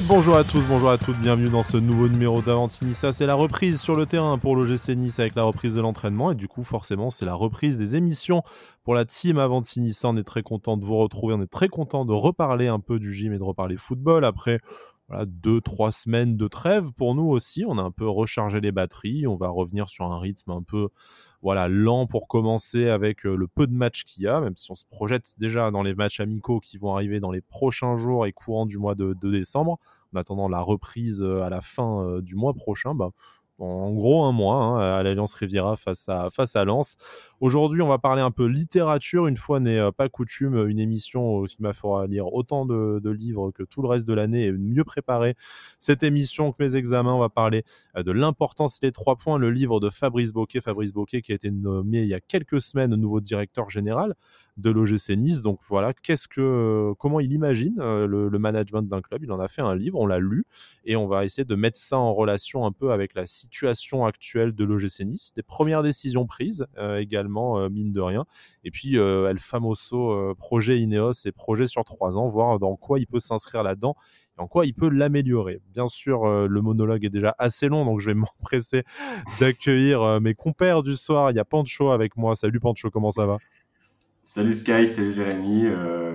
Bonjour à tous, bonjour à toutes, bienvenue dans ce nouveau numéro d'Avantinissa. C'est la reprise sur le terrain pour l'OGC Nice avec la reprise de l'entraînement et du coup forcément c'est la reprise des émissions pour la team Avantinissa. On est très content de vous retrouver, on est très content de reparler un peu du gym et de reparler football après voilà, deux, trois semaines de trêve pour nous aussi. On a un peu rechargé les batteries, on va revenir sur un rythme un peu voilà, lent pour commencer avec le peu de matchs qu'il y a, même si on se projette déjà dans les matchs amicaux qui vont arriver dans les prochains jours et courant du mois de, décembre. En attendant la reprise à la fin du mois prochain, bah, en gros un mois hein, à l'Alliance Riviera face à, face à Lens. Aujourd'hui, on va parler un peu littérature. Une fois n'est pas coutume, une émission qui m'a fera lire autant de, livres que tout le reste de l'année et mieux préparer cette émission que mes examens. On va parler de l'importance des trois points, le livre de Fabrice Boquet. Fabrice Boquet qui a été nommé il y a quelques semaines nouveau directeur général de l'OGC Nice. Donc voilà, qu'est-ce que, comment il imagine le, le, management d'un club? Il en a fait un livre, on l'a lu et on va essayer de mettre ça en relation un peu avec la situation actuelle de l'OGC Nice, des premières décisions prises également euh, mine de rien. Et puis, euh, El Famoso euh, projet Ineos et projet sur trois ans, voir dans quoi il peut s'inscrire là-dedans et en quoi il peut l'améliorer. Bien sûr, le monologue est déjà assez long, donc je vais m'empresser d'accueillir mes compères du soir. Il y a Pancho avec moi. Salut Pancho, comment ça va? Salut Sky, salut Jérémy.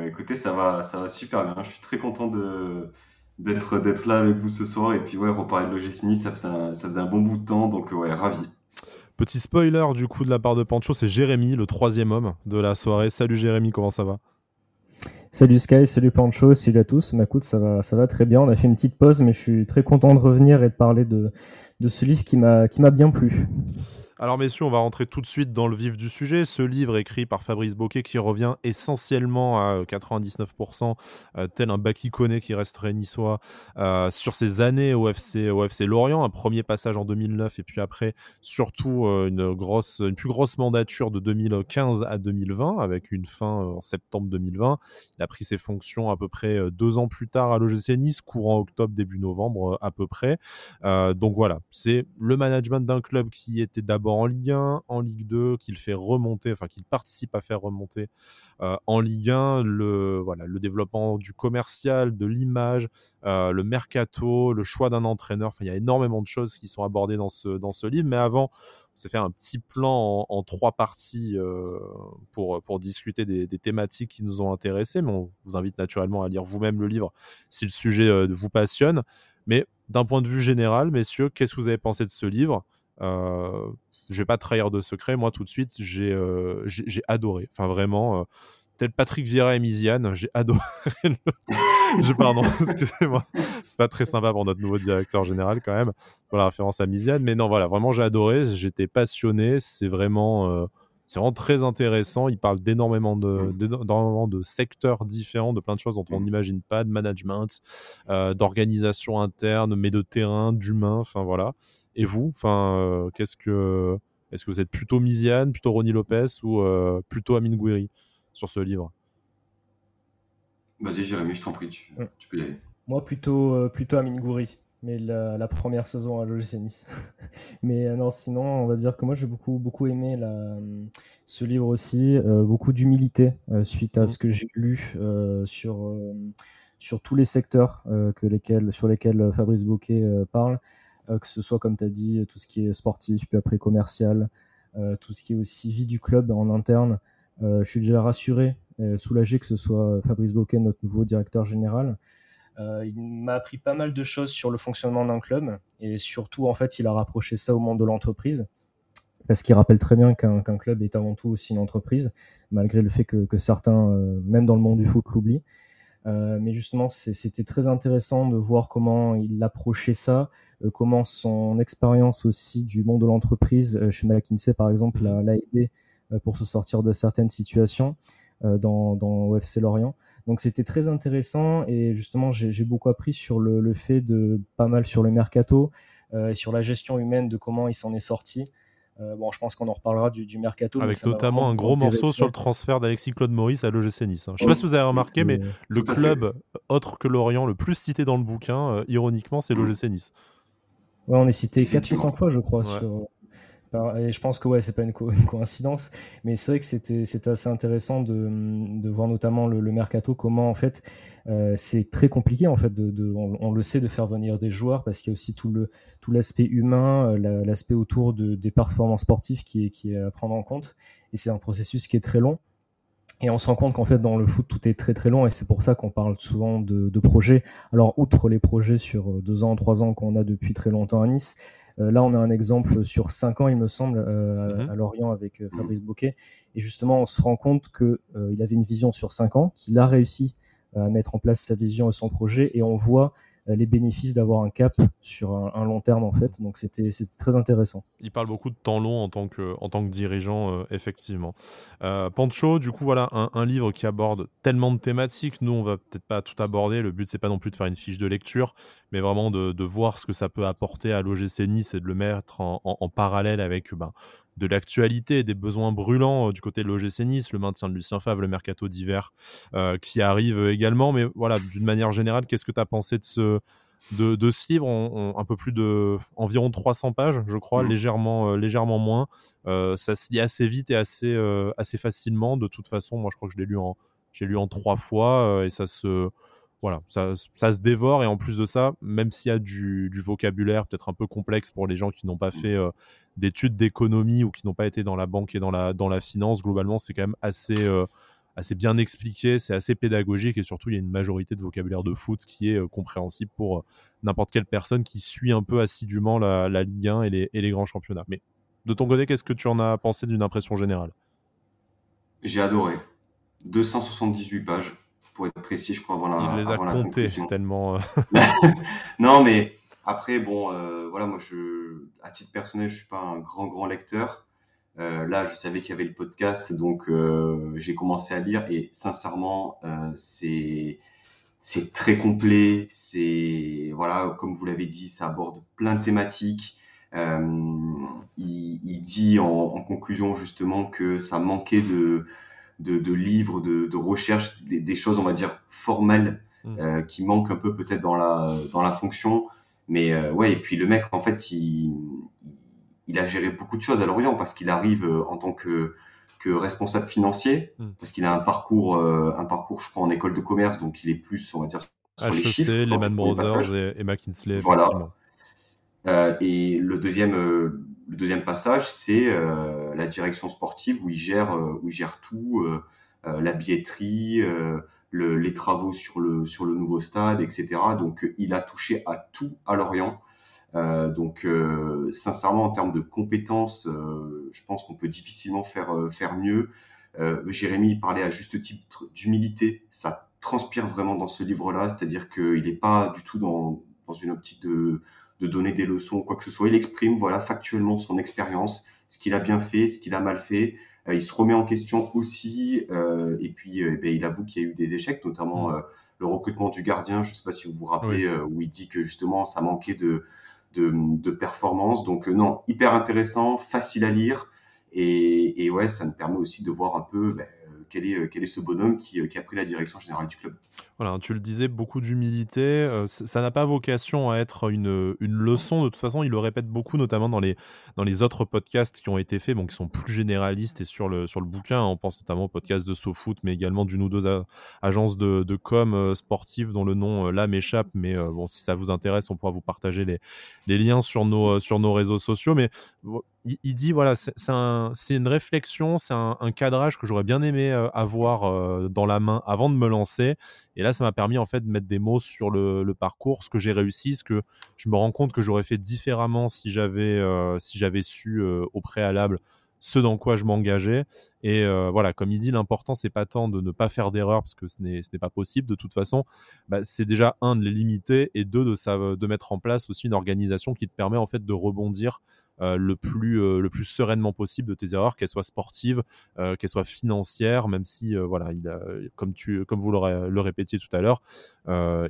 écoutez, ça va, ça va super bien. Je suis très content de d'être d'être là avec vous ce soir et puis ouais reparler de l'OGC ça, ça, ça faisait un bon bout de temps donc ouais ravi Petit spoiler du coup de la part de Pancho, c'est Jérémy, le troisième homme de la soirée. Salut Jérémy, comment ça va? Salut Sky, salut Pancho, salut à tous. Ma bah, ça va, ça va très bien. On a fait une petite pause, mais je suis très content de revenir et de parler de, de ce livre qui m'a bien plu. Alors messieurs, on va rentrer tout de suite dans le vif du sujet. Ce livre écrit par Fabrice Boquet qui revient essentiellement à 99%, euh, tel un Baki Koné qui resterait niçois, euh, sur ses années au FC, au FC Lorient, un premier passage en 2009 et puis après surtout euh, une, grosse, une plus grosse mandature de 2015 à 2020 avec une fin en septembre 2020. Il a pris ses fonctions à peu près deux ans plus tard à l'OGC Nice, courant octobre, début novembre à peu près. donc voilà, c'est le management d'un club qui était d'abord en Ligue 1, en Ligue 2, qu'il fait remonter, enfin qu'il participe à faire remonter euh, en Ligue 1, le, voilà, le développement du commercial, de l'image, euh, le mercato, le choix d'un entraîneur. Enfin, il y a énormément de choses qui sont abordées dans ce, dans ce livre. Mais avant, on s'est fait un petit plan en, trois parties euh, pour, pour discuter des, thématiques qui nous ont intéressés. Mais on vous invite naturellement à lire vous-même le livre si le sujet vous passionne. Mais d'un point de vue général, messieurs, qu'est-ce que vous avez pensé de ce livre? Je vais pas trahir de secret. Moi, tout de suite, j'ai euh, adoré. Enfin, vraiment, euh, tel Patrick Vieira et Miziane, j'ai adoré. je, pardon, excusez-moi. C'est pas très sympa pour notre nouveau directeur général, quand même, la référence à Miziane. Mais non, voilà, vraiment, j'ai adoré. J'étais passionné. C'est vraiment. Euh, c'est vraiment très intéressant. Il parle d'énormément de, mmh. de secteurs différents, de plein de choses dont on mmh. n'imagine pas, de management, d'organisation interne, mais de terrain, d'humain. Enfin voilà. Et vous, enfin, qu'est-ce que est-ce que vous êtes plutôt Miziane, plutôt Ronnie Lopez ou plutôt Amin Gouiri sur ce livre? Vas-y, Jérémy, je t'en prie, tu, peux y aller. Moi, plutôt, plutôt Amin Gouiri, mais la, première saison à l'OGC Nice. mais non, sinon, on va dire que moi, j'ai beaucoup, beaucoup aimé la, ce livre aussi, beaucoup d'humilité suite à mmh. ce que j'ai lu sur, sur tous les secteurs que lesquels, sur lesquels Fabrice Bocquet parle. Euh, que ce soit, comme tu as dit, tout ce qui est sportif, puis après commercial, euh, tout ce qui est aussi vie du club en interne. Euh, je suis déjà rassuré, soulagé que ce soit Fabrice Bocquet, notre nouveau directeur général. Il m'a appris pas mal de choses sur le fonctionnement d'un club et surtout, en fait, il a rapproché ça au monde de l'entreprise parce qu'il rappelle très bien qu'un club est avant tout aussi une entreprise, malgré le fait que, certains, même dans le monde du foot, l'oublient. Euh, mais justement, c'était très intéressant de voir comment il approchait ça, euh, comment son expérience aussi du monde de l'entreprise euh, chez McKinsey, par exemple, l'a aidé pour se sortir de certaines situations dans, dans OFC Lorient. Donc c'était très intéressant et justement j'ai beaucoup appris sur le, le, fait de pas mal sur le mercato, et sur la gestion humaine de comment il s'en est sorti. Euh, bon, je pense qu'on en reparlera du, mercato. Avec notamment un gros morceau sur le transfert d'Alexis Claude Maurice à l'OGC Nice. Hein. Je ne sais pas si vous avez remarqué, mais le club autre que Lorient le plus cité dans le bouquin, euh, ironiquement, c'est l'OGC Nice. Ouais, on est cité 4 ou 5 fois, je crois, Je pense que ouais, c'est pas une, coïncidence, mais c'est vrai que c'était assez intéressant de, voir notamment le, mercato, comment en fait euh, c'est très compliqué en fait, de, on, le sait, de faire venir des joueurs parce qu'il y a aussi tout le tout l'aspect humain, euh, l'aspect autour de, des performances sportives qui est, qui est à prendre en compte, et c'est un processus qui est très long. Et on se rend compte qu'en fait, dans le foot, tout est très très long et c'est pour ça qu'on parle souvent de, de, projets. Alors, outre les projets sur deux ans, trois ans qu'on a depuis très longtemps à Nice, euh, là, on a un exemple sur 5 ans, il me semble, euh, mhm. à Lorient avec euh, Fabrice Bocquet. Et justement, on se rend compte qu'il avait une vision sur 5 ans, qu'il a réussi à mettre en place sa vision et son projet. Et on voit euh, les bénéfices d'avoir un cap sur un, long terme en fait. Donc c'était très intéressant. Il parle beaucoup de temps long en tant que, dirigeant, euh, effectivement. Euh, Pancho, du coup, voilà un, livre qui aborde tellement de thématiques. Nous, on va peut-être pas tout aborder. Le but, c'est pas non plus de faire une fiche de lecture, mais vraiment de, voir ce que ça peut apporter à l'OGC Nice et de le mettre en, en, parallèle avec ben, de l'actualité et des besoins brûlants euh, du côté de l'OGC Nice, le maintien de Lucien Favre, le mercato d'hiver euh, qui arrive également. Mais voilà, d'une manière générale, qu'est-ce que tu as pensé de ce, de, ce livre? Un peu plus de environ 300 pages, je crois, mmh. légèrement, euh, légèrement moins. ça se lit assez vite et assez, assez facilement. De toute façon, moi, je crois que je l'ai lu en, j'ai lu en trois fois et ça se voilà, ça, ça, se dévore et en plus de ça, même s'il y a du, du vocabulaire peut-être un peu complexe pour les gens qui n'ont pas fait euh, d'études d'économie ou qui n'ont pas été dans la banque et dans la, dans la finance, globalement, c'est quand même assez, euh, assez bien expliqué, c'est assez pédagogique et surtout, il y a une majorité de vocabulaire de foot qui est euh, compréhensible pour n'importe quelle personne qui suit un peu assidûment la, la Ligue 1 et les, et les grands championnats. Mais de ton côté, qu'est-ce que tu en as pensé d'une impression générale? J'ai adoré. 278 pages pour être précis, je crois, avant la Il les a comptés tellement. Euh. non, mais après, bon, euh, voilà, moi, je, à titre personnel, je suis pas un grand, grand lecteur. Euh, là, je savais qu'il y avait le podcast, donc j'ai commencé à lire et sincèrement, c'est c'est très complet. C'est voilà, comme vous l'avez dit, ça aborde plein de thématiques. Il, dit en, en, conclusion justement que ça manquait de de, livres, de, de recherche, des, choses, on va dire, formelles mm. euh, qui manquent un peu peut-être dans la, dans la fonction. Mais euh, ouais, et puis le mec, en fait, il, il a géré beaucoup de choses à Lorient parce qu'il arrive euh, en tant que, que responsable financier, mm. parce qu'il a un parcours, un parcours, je crois, en école de commerce, donc il est plus, on va dire, sur les chiffres. Lehman Brothers et, et, McKinsey, voilà. et le deuxième, le deuxième passage, c'est euh, la direction sportive où il gère, euh, où il gère tout, euh, la billetterie, les travaux sur le, sur le nouveau stade, etc. Donc, il a touché à tout à Lorient. donc, sincèrement, en termes de compétences, je pense qu'on peut difficilement faire, faire mieux. Jérémy parlait à juste titre d'humilité. Ça transpire vraiment dans ce livre-là, c'est-à-dire qu'il n'est pas du tout dans, dans une optique de, de donner des leçons ou quoi que ce soit. Il exprime voilà factuellement son expérience, ce qu'il a bien fait, ce qu'il a mal fait. Euh, il se remet en question aussi euh, et puis euh, ben, il avoue qu'il y a eu des échecs, notamment mm. le recrutement du gardien. Je ne sais pas si vous vous rappelez où il dit que justement ça manquait de de, de performance. Donc non, hyper intéressant, facile à lire. Et, et, ouais, ça me permet aussi de voir un peu ben, quel, est, quel est ce bonhomme qui, qui, a pris la direction générale du club. Voilà, tu le disais, beaucoup d'humilité. Euh, ça n'a pas vocation à être une, leçon. De toute façon, il le répète beaucoup, notamment dans les, autres podcasts qui ont été faits, bon, qui sont plus généralistes et sur le, bouquin. On pense notamment au podcast de SoFoot, mais également d'une ou deux agences de, com euh, sportives dont le nom euh, là m'échappe. Mais bon, si ça vous intéresse, on pourra vous partager les, les liens sur nos, sur nos réseaux sociaux. Mais il, dit, voilà, c'est un, une réflexion, c'est un, cadrage que j'aurais bien aimé avoir dans la main avant de me lancer. Et là, ça m'a permis en fait de mettre des mots sur le, parcours, ce que j'ai réussi, ce que je me rends compte que j'aurais fait différemment si j'avais euh, si j'avais su euh, au préalable ce dans quoi je m'engageais. Et euh, voilà, comme il dit, l'important, c'est pas tant de ne pas faire d'erreur, parce que ce n'est pas possible de toute façon. Bah, c'est déjà, un, de les limiter, et deux, de, de mettre en place aussi une organisation qui te permet en fait de rebondir euh, le, plus, euh, le plus sereinement possible de tes erreurs, qu'elles soient sportives, qu'elles soient financières, même si, voilà, il a, comme, tu, comme vous le répétiez tout à l'heure,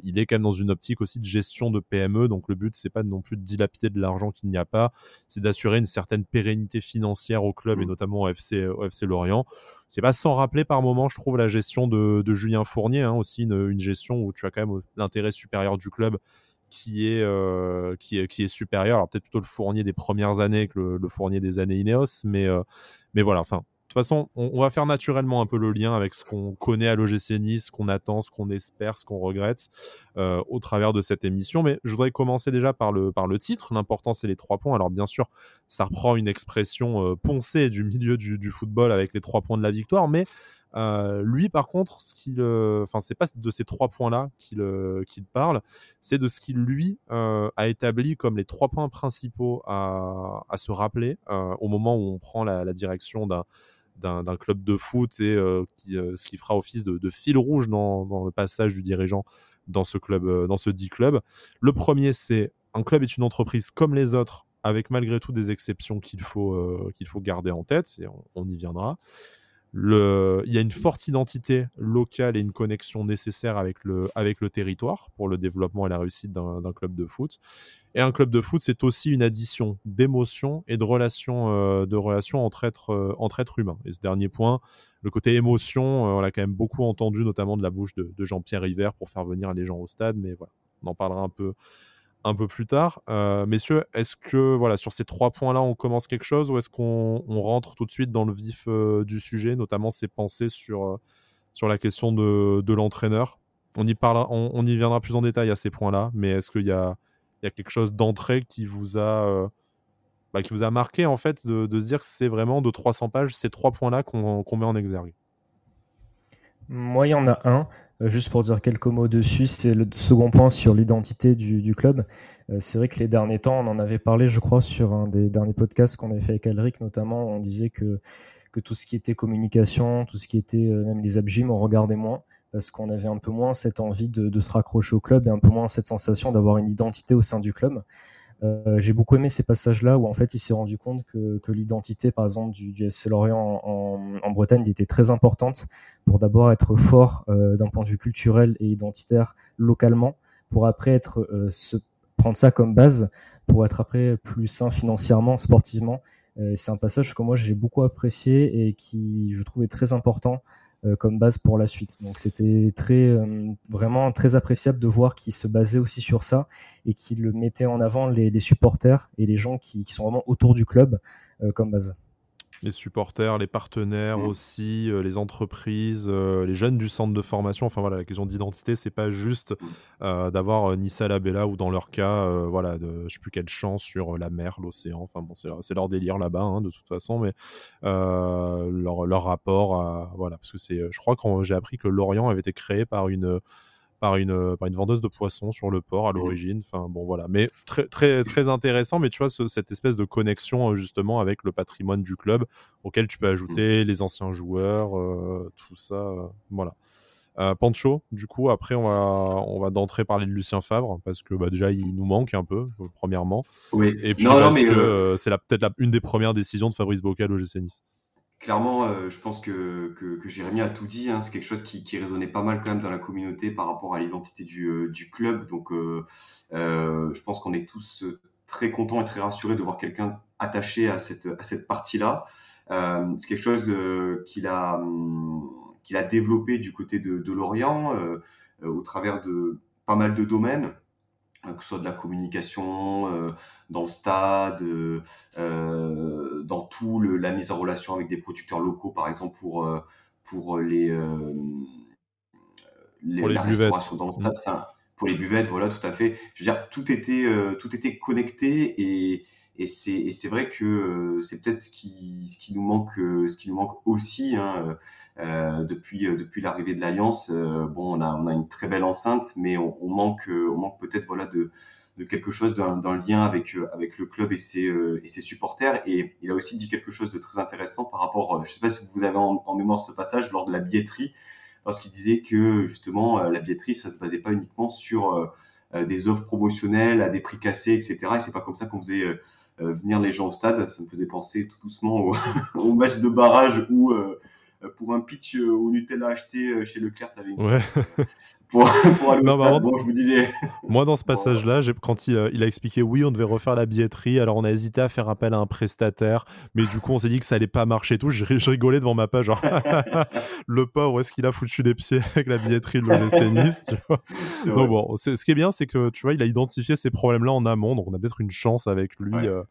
il est quand même dans une optique aussi de gestion de PME. Donc le but, c'est pas non plus de dilapider de l'argent qu'il n'y a pas, c'est d'assurer une certaine pérennité financière au club et mmh. notamment au FC, au FC Lorient. C'est pas sans rappeler par moment, je trouve, la gestion de, de Julien Fournier, hein, aussi une, une, gestion où tu as quand même l'intérêt supérieur du club qui est, qui est, qui est supérieur. Alors peut-être plutôt le Fournier des premières années que le, Fournier des années Ineos, mais, mais voilà, enfin, de toute façon, on, va faire naturellement un peu le lien avec ce qu'on connaît à l'OGC Nice, ce qu'on attend, ce qu'on espère, ce qu'on regrette euh, au travers de cette émission. Mais je voudrais commencer déjà par le, par le titre. L'important, c'est les trois points. Alors, bien sûr, ça reprend une expression euh, poncée du milieu du, football avec les trois points de la victoire. Mais euh, lui, par contre, ce qu'il, enfin, c'est pas de ces trois points-là qu'il, parle, c'est de ce qu'il lui a établi comme les trois points principaux à, se rappeler au moment où on prend la, direction d'un d'un club de foot et euh, qui, euh, ce qui fera office de, fil rouge dans, le passage du dirigeant dans ce club, euh, dans ce dit club. Le premier, c'est un club est une entreprise comme les autres, avec malgré tout des exceptions qu'il faut, qu'il faut garder en tête, et on y viendra il y a une forte identité locale et une connexion nécessaire avec le, avec le territoire pour le développement et la réussite d'un club de foot. Et un club de foot, c'est aussi une addition d'émotions et de relations, euh, de relations entre, êtres, euh, entre humains. Et ce dernier point, le côté émotion, euh, on l'a quand même beaucoup entendu, notamment de la bouche de, Jean-Pierre River pour faire venir les gens au stade. Mais voilà, on en parlera un peu, un peu plus tard. Euh, messieurs, est-ce que voilà sur ces trois points-là, on commence quelque chose ou est-ce qu'on rentre tout de suite dans le vif euh, du sujet, notamment ses pensées sur, euh, sur la question de, de l'entraîneur? On y, parle, on, y viendra plus en détail à ces points-là, mais est-ce qu'il y a, il y a quelque chose d'entrée qui vous a... Bah, qui vous a marqué en fait de, se dire que c'est vraiment de 300 pages ces trois points-là qu'on met en exergue? Moi, il y en a un. Euh, juste pour dire quelques mots dessus, c'est le second point sur l'identité du, club. Euh, c'est vrai que les derniers temps, on en avait parlé, je crois, sur un des derniers podcasts qu'on avait fait avec Alric, notamment, on disait que, tout ce qui était communication, tout ce qui était euh, même les abgym, on regardait moins parce qu'on avait un peu moins cette envie de, se raccrocher au club et un peu moins cette sensation d'avoir une identité au sein du club. Euh, j'ai beaucoup aimé ces passages-là où en fait il s'est rendu compte que, l'identité, par exemple, du, du Lorient en, Bretagne était très importante pour d'abord être fort euh, d'un point de vue culturel et identitaire localement, pour après être euh, se prendre ça comme base, pour être après plus sain financièrement, sportivement. c'est un passage que moi j'ai beaucoup apprécié et qui je trouvais très important comme base pour la suite. Donc c'était très euh, vraiment très appréciable de voir qu'il se basait aussi sur ça et qu'il mettait en avant les, supporters et les gens qui, qui, sont vraiment autour du club euh, comme base les supporters, les partenaires mmh. aussi, euh, les entreprises, euh, les jeunes du centre de formation. Enfin voilà, la question d'identité, c'est pas juste mmh. euh, d'avoir Nissa Labella ou dans leur cas, voilà, de, je sais plus quelle chance sur la mer, l'océan. Enfin bon, c'est leur délire là-bas, hein, de toute façon, mais leur, leur, rapport à voilà, parce que c'est, je crois que j'ai appris que Lorient avait été créé par une par une, euh, par une vendeuse de poissons sur le port à mmh. l'origine. Enfin, bon, voilà. Mais très, très, très intéressant. Mais tu vois, cette espèce de connexion, euh, justement, avec le patrimoine du club, auquel tu peux ajouter mmh. les anciens joueurs, euh, tout ça. voilà. Pancho, du coup, après, on va, on va d'entrée parler de Lucien Favre, parce que bah, déjà, il nous manque un peu, premièrement. Oui. Et puis, parce que c'est peut-être une des premières décisions de Fabrice Bocal au GC Nice clairement, euh, je pense que, que, Jérémy a tout dit. Hein. C'est quelque chose qui, résonnait pas mal quand même dans la communauté par rapport à l'identité du, euh, du, club. Donc, euh, je pense qu'on est tous très contents et très rassurés de voir quelqu'un attaché à cette, à cette partie-là. c'est quelque chose qu'il a, qu'il a développé du côté de Lorient au travers de pas mal de domaines. Euh, que ce soit de la communication euh, dans le stade, euh, dans tout le, la mise en relation avec des producteurs locaux, par exemple pour pour les, les, la restauration dans le stade, enfin, pour les buvettes, voilà, tout à fait. Je veux dire, tout était tout était connecté et et c'est vrai que c'est peut-être ce qui, nous manque, ce qui nous manque aussi. Hein, euh, depuis euh, l'arrivée de l'Alliance, euh, bon, on a une très belle enceinte, mais on, manque peut-être voilà de quelque chose le lien avec le club et ses supporters. Et il a aussi dit quelque chose de très intéressant par rapport, je sais pas si vous avez en, en mémoire ce passage lors de la billetterie, lorsqu'il disait que justement la billetterie ça se basait pas uniquement sur des offres promotionnelles à des prix cassés, etc. Et c'est pas comme ça qu'on faisait venir les gens au stade. Ça me faisait penser tout doucement au, au match de barrage où pour un pitch au Nutella acheté chez Leclerc, t'avais une Ouais. pour, pour aller au Non, stade. Bon, je vous disais. Moi, dans ce passage-là, quand il, euh, il a expliqué oui, on devait refaire la billetterie, alors on a hésité à faire appel à un prestataire, mais du coup, on s'est dit que ça allait pas marcher et tout. Je, je rigolais devant ma page, genre, le pauvre, est-ce qu'il a foutu les pieds avec la billetterie de l'OGC Nice tu vois bon, ce qui est bien, c'est que tu vois, il a identifié ces problèmes-là en amont, donc on a peut-être une chance avec lui, Ouais. euh,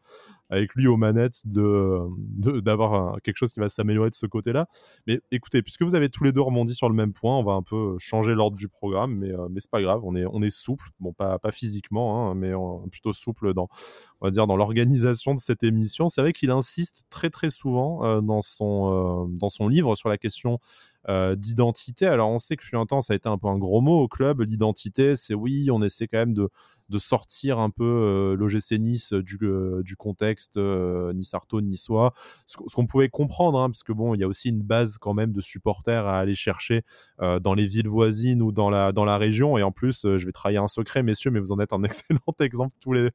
avec lui aux manettes, de de- d'avoir quelque chose qui va s'améliorer de ce côté-là. Mais écoutez, puisque vous avez tous les deux rebondi sur le même point, on va un peu changer l'ordre du programme, mais, euh, mais c'est pas grave, on est, on est souple, bon, pas, pas physiquement, hein, mais plutôt souple dans, dans l'organisation de cette émission. C'est vrai qu'il insiste très très souvent euh, dans, son, euh, dans son livre sur la question euh, d'identité. Alors on sait que fut un temps, ça a été un peu un gros mot au club. L'identité, c'est oui, on essaie quand même de, de sortir un peu euh, l'OGC Nice du, euh, du contexte euh, Nice-Arto, Niçois. Ce, ce qu'on pouvait comprendre, hein, parce que bon, il y a aussi une base quand même de supporters à aller chercher euh, dans les villes voisines ou dans la, dans la région. Et en plus, euh, je vais trahir un secret, messieurs, mais vous en êtes un excellent exemple tous les,